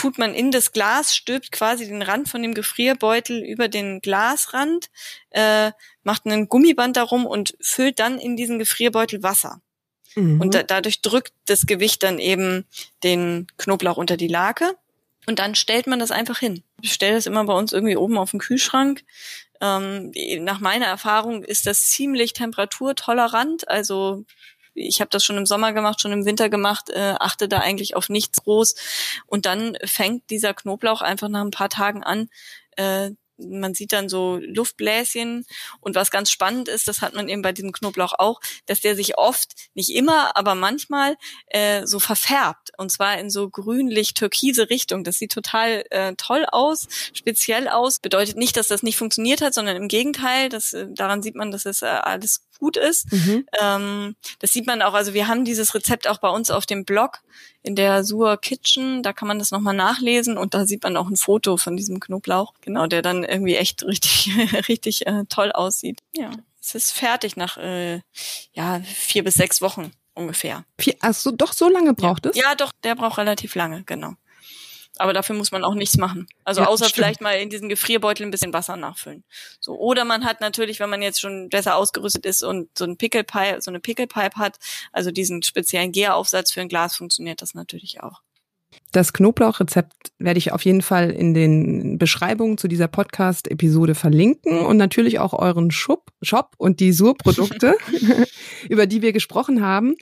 tut man in das Glas, stülpt quasi den Rand von dem Gefrierbeutel über den Glasrand, äh, macht einen Gummiband darum und füllt dann in diesen Gefrierbeutel Wasser. Mhm. Und da, dadurch drückt das Gewicht dann eben den Knoblauch unter die Lake. Und dann stellt man das einfach hin. Ich stelle das immer bei uns irgendwie oben auf den Kühlschrank. Ähm, nach meiner Erfahrung ist das ziemlich temperaturtolerant. Also ich habe das schon im Sommer gemacht, schon im Winter gemacht, äh, achte da eigentlich auf nichts groß. Und dann fängt dieser Knoblauch einfach nach ein paar Tagen an, äh, man sieht dann so Luftbläschen und was ganz spannend ist, das hat man eben bei diesem Knoblauch auch, dass der sich oft, nicht immer, aber manchmal äh, so verfärbt und zwar in so grünlich-türkise Richtung. Das sieht total äh, toll aus, speziell aus. Bedeutet nicht, dass das nicht funktioniert hat, sondern im Gegenteil, das, äh, daran sieht man, dass es äh, alles gut ist. Mhm. Ähm, das sieht man auch, also wir haben dieses Rezept auch bei uns auf dem Blog in der Sur Kitchen, da kann man das nochmal nachlesen und da sieht man auch ein Foto von diesem Knoblauch, genau, der dann irgendwie echt richtig, richtig äh, toll aussieht. Ja, es ist fertig nach äh, ja vier bis sechs Wochen ungefähr. Vier, also doch so lange braucht ja. es? Ja, doch, der braucht relativ lange, genau. Aber dafür muss man auch nichts machen. Also ja, außer stimmt. vielleicht mal in diesen Gefrierbeutel ein bisschen Wasser nachfüllen. So oder man hat natürlich, wenn man jetzt schon besser ausgerüstet ist und so ein Picklepipe, so eine Picklepipe hat, also diesen speziellen Gäraufsatz für ein Glas funktioniert das natürlich auch. Das Knoblauchrezept werde ich auf jeden Fall in den Beschreibungen zu dieser Podcast-Episode verlinken und natürlich auch euren Shop, Shop und die Sur-Produkte, über die wir gesprochen haben.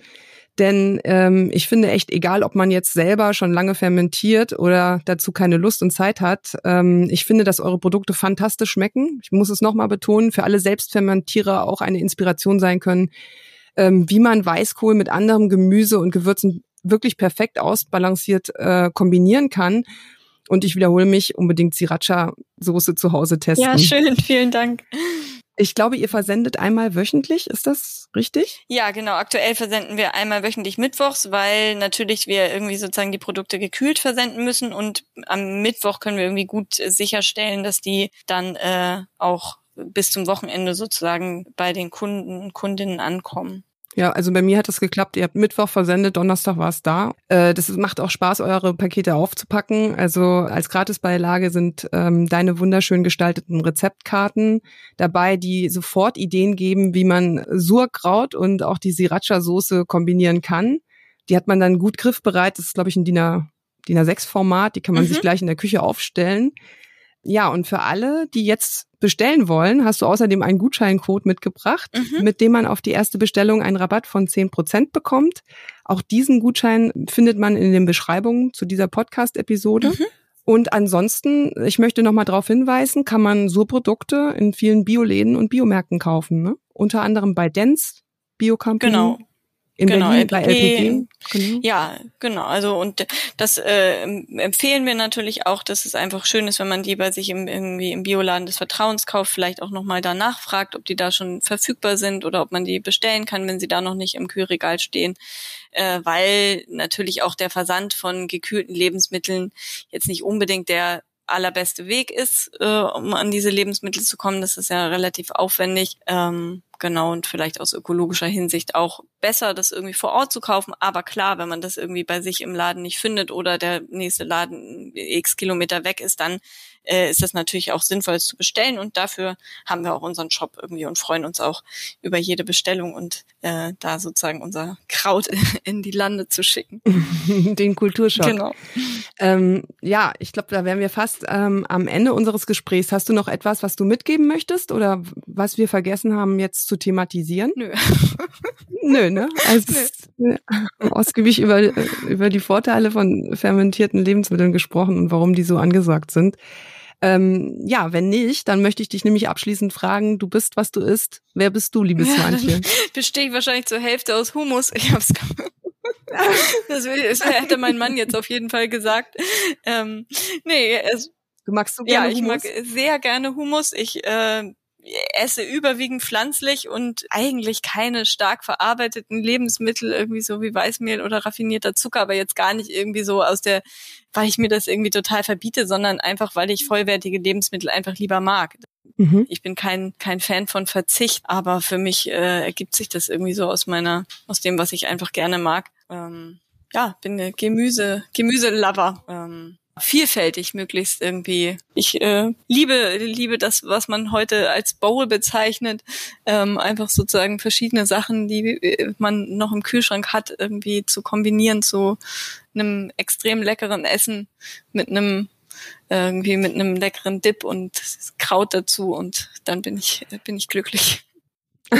Denn ähm, ich finde echt, egal ob man jetzt selber schon lange fermentiert oder dazu keine Lust und Zeit hat, ähm, ich finde, dass eure Produkte fantastisch schmecken. Ich muss es nochmal betonen, für alle Selbstfermentierer auch eine Inspiration sein können, ähm, wie man Weißkohl mit anderem Gemüse und Gewürzen wirklich perfekt ausbalanciert äh, kombinieren kann. Und ich wiederhole mich, unbedingt Sriracha-Soße zu Hause testen. Ja, schön, vielen Dank. Ich glaube, ihr versendet einmal wöchentlich, ist das richtig? Ja, genau. Aktuell versenden wir einmal wöchentlich mittwochs, weil natürlich wir irgendwie sozusagen die Produkte gekühlt versenden müssen und am Mittwoch können wir irgendwie gut sicherstellen, dass die dann äh, auch bis zum Wochenende sozusagen bei den Kunden und Kundinnen ankommen. Ja, also bei mir hat das geklappt. Ihr habt Mittwoch versendet, Donnerstag war es da. Äh, das macht auch Spaß, eure Pakete aufzupacken. Also als Gratisbeilage sind ähm, deine wunderschön gestalteten Rezeptkarten dabei, die sofort Ideen geben, wie man Surkraut und auch die Sriracha-Soße kombinieren kann. Die hat man dann gut griffbereit. Das ist, glaube ich, ein DIN, A, DIN A6-Format. Die kann man mhm. sich gleich in der Küche aufstellen. Ja, und für alle, die jetzt bestellen wollen, hast du außerdem einen Gutscheincode mitgebracht, mhm. mit dem man auf die erste Bestellung einen Rabatt von 10% bekommt. Auch diesen Gutschein findet man in den Beschreibungen zu dieser Podcast-Episode. Mhm. Und ansonsten, ich möchte nochmal darauf hinweisen, kann man so Produkte in vielen Bioläden und Biomärkten kaufen. Ne? Unter anderem bei Dents, Biocamping. Genau, in genau, Berlin bei LPG. Genau. Ja, genau. Also und das äh, empfehlen wir natürlich auch, dass es einfach schön ist, wenn man die bei sich im, irgendwie im Bioladen des Vertrauens kauft, vielleicht auch nochmal danach fragt, ob die da schon verfügbar sind oder ob man die bestellen kann, wenn sie da noch nicht im Kühlregal stehen. Äh, weil natürlich auch der Versand von gekühlten Lebensmitteln jetzt nicht unbedingt der allerbeste Weg ist, äh, um an diese Lebensmittel zu kommen. Das ist ja relativ aufwendig. Ähm, genau, und vielleicht aus ökologischer Hinsicht auch besser, das irgendwie vor Ort zu kaufen. Aber klar, wenn man das irgendwie bei sich im Laden nicht findet oder der nächste Laden x Kilometer weg ist, dann äh, ist das natürlich auch sinnvoll, es zu bestellen. Und dafür haben wir auch unseren Shop irgendwie und freuen uns auch über jede Bestellung und äh, da sozusagen unser Kraut in die Lande zu schicken. Den Kulturshop. Genau. Ähm, ja, ich glaube, da wären wir fast ähm, am Ende unseres Gesprächs. Hast du noch etwas, was du mitgeben möchtest oder was wir vergessen haben jetzt zu thematisieren? Nö. Nö, ne? Also Nö. ausgiebig über, über die Vorteile von fermentierten Lebensmitteln gesprochen und warum die so angesagt sind. Ähm, ja, wenn nicht, dann möchte ich dich nämlich abschließend fragen, du bist, was du isst. Wer bist du, liebes ja, Manche? Bestehe ich wahrscheinlich zur Hälfte aus Humus. Ich hab's das, das hätte mein Mann jetzt auf jeden Fall gesagt. Ähm, nee, es, Du magst so gerne Ja, ich Humus? mag sehr gerne Humus. Ich äh, esse überwiegend pflanzlich und eigentlich keine stark verarbeiteten Lebensmittel, irgendwie so wie Weißmehl oder raffinierter Zucker, aber jetzt gar nicht irgendwie so aus der, weil ich mir das irgendwie total verbiete, sondern einfach, weil ich vollwertige Lebensmittel einfach lieber mag. Mhm. Ich bin kein, kein Fan von Verzicht, aber für mich äh, ergibt sich das irgendwie so aus meiner, aus dem, was ich einfach gerne mag. Ähm, ja, bin eine Gemüse, Gemüselover. Ähm, vielfältig möglichst irgendwie. Ich äh, liebe liebe das, was man heute als Bowl bezeichnet, ähm, einfach sozusagen verschiedene Sachen, die äh, man noch im Kühlschrank hat, irgendwie zu kombinieren zu einem extrem leckeren Essen mit einem irgendwie mit einem leckeren Dip und Kraut dazu und dann bin ich bin ich glücklich.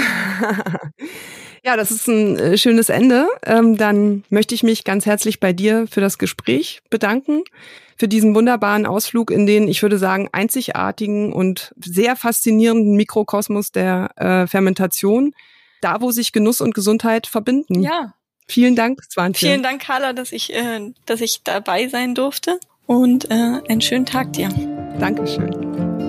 Ja, das ist ein äh, schönes Ende. Ähm, dann möchte ich mich ganz herzlich bei dir für das Gespräch bedanken, für diesen wunderbaren Ausflug in den, ich würde sagen, einzigartigen und sehr faszinierenden Mikrokosmos der äh, Fermentation, da wo sich Genuss und Gesundheit verbinden. Ja. Vielen Dank, Swantje. Vielen Dank, Carla, dass ich, äh, dass ich dabei sein durfte und äh, einen schönen Tag dir. Dankeschön.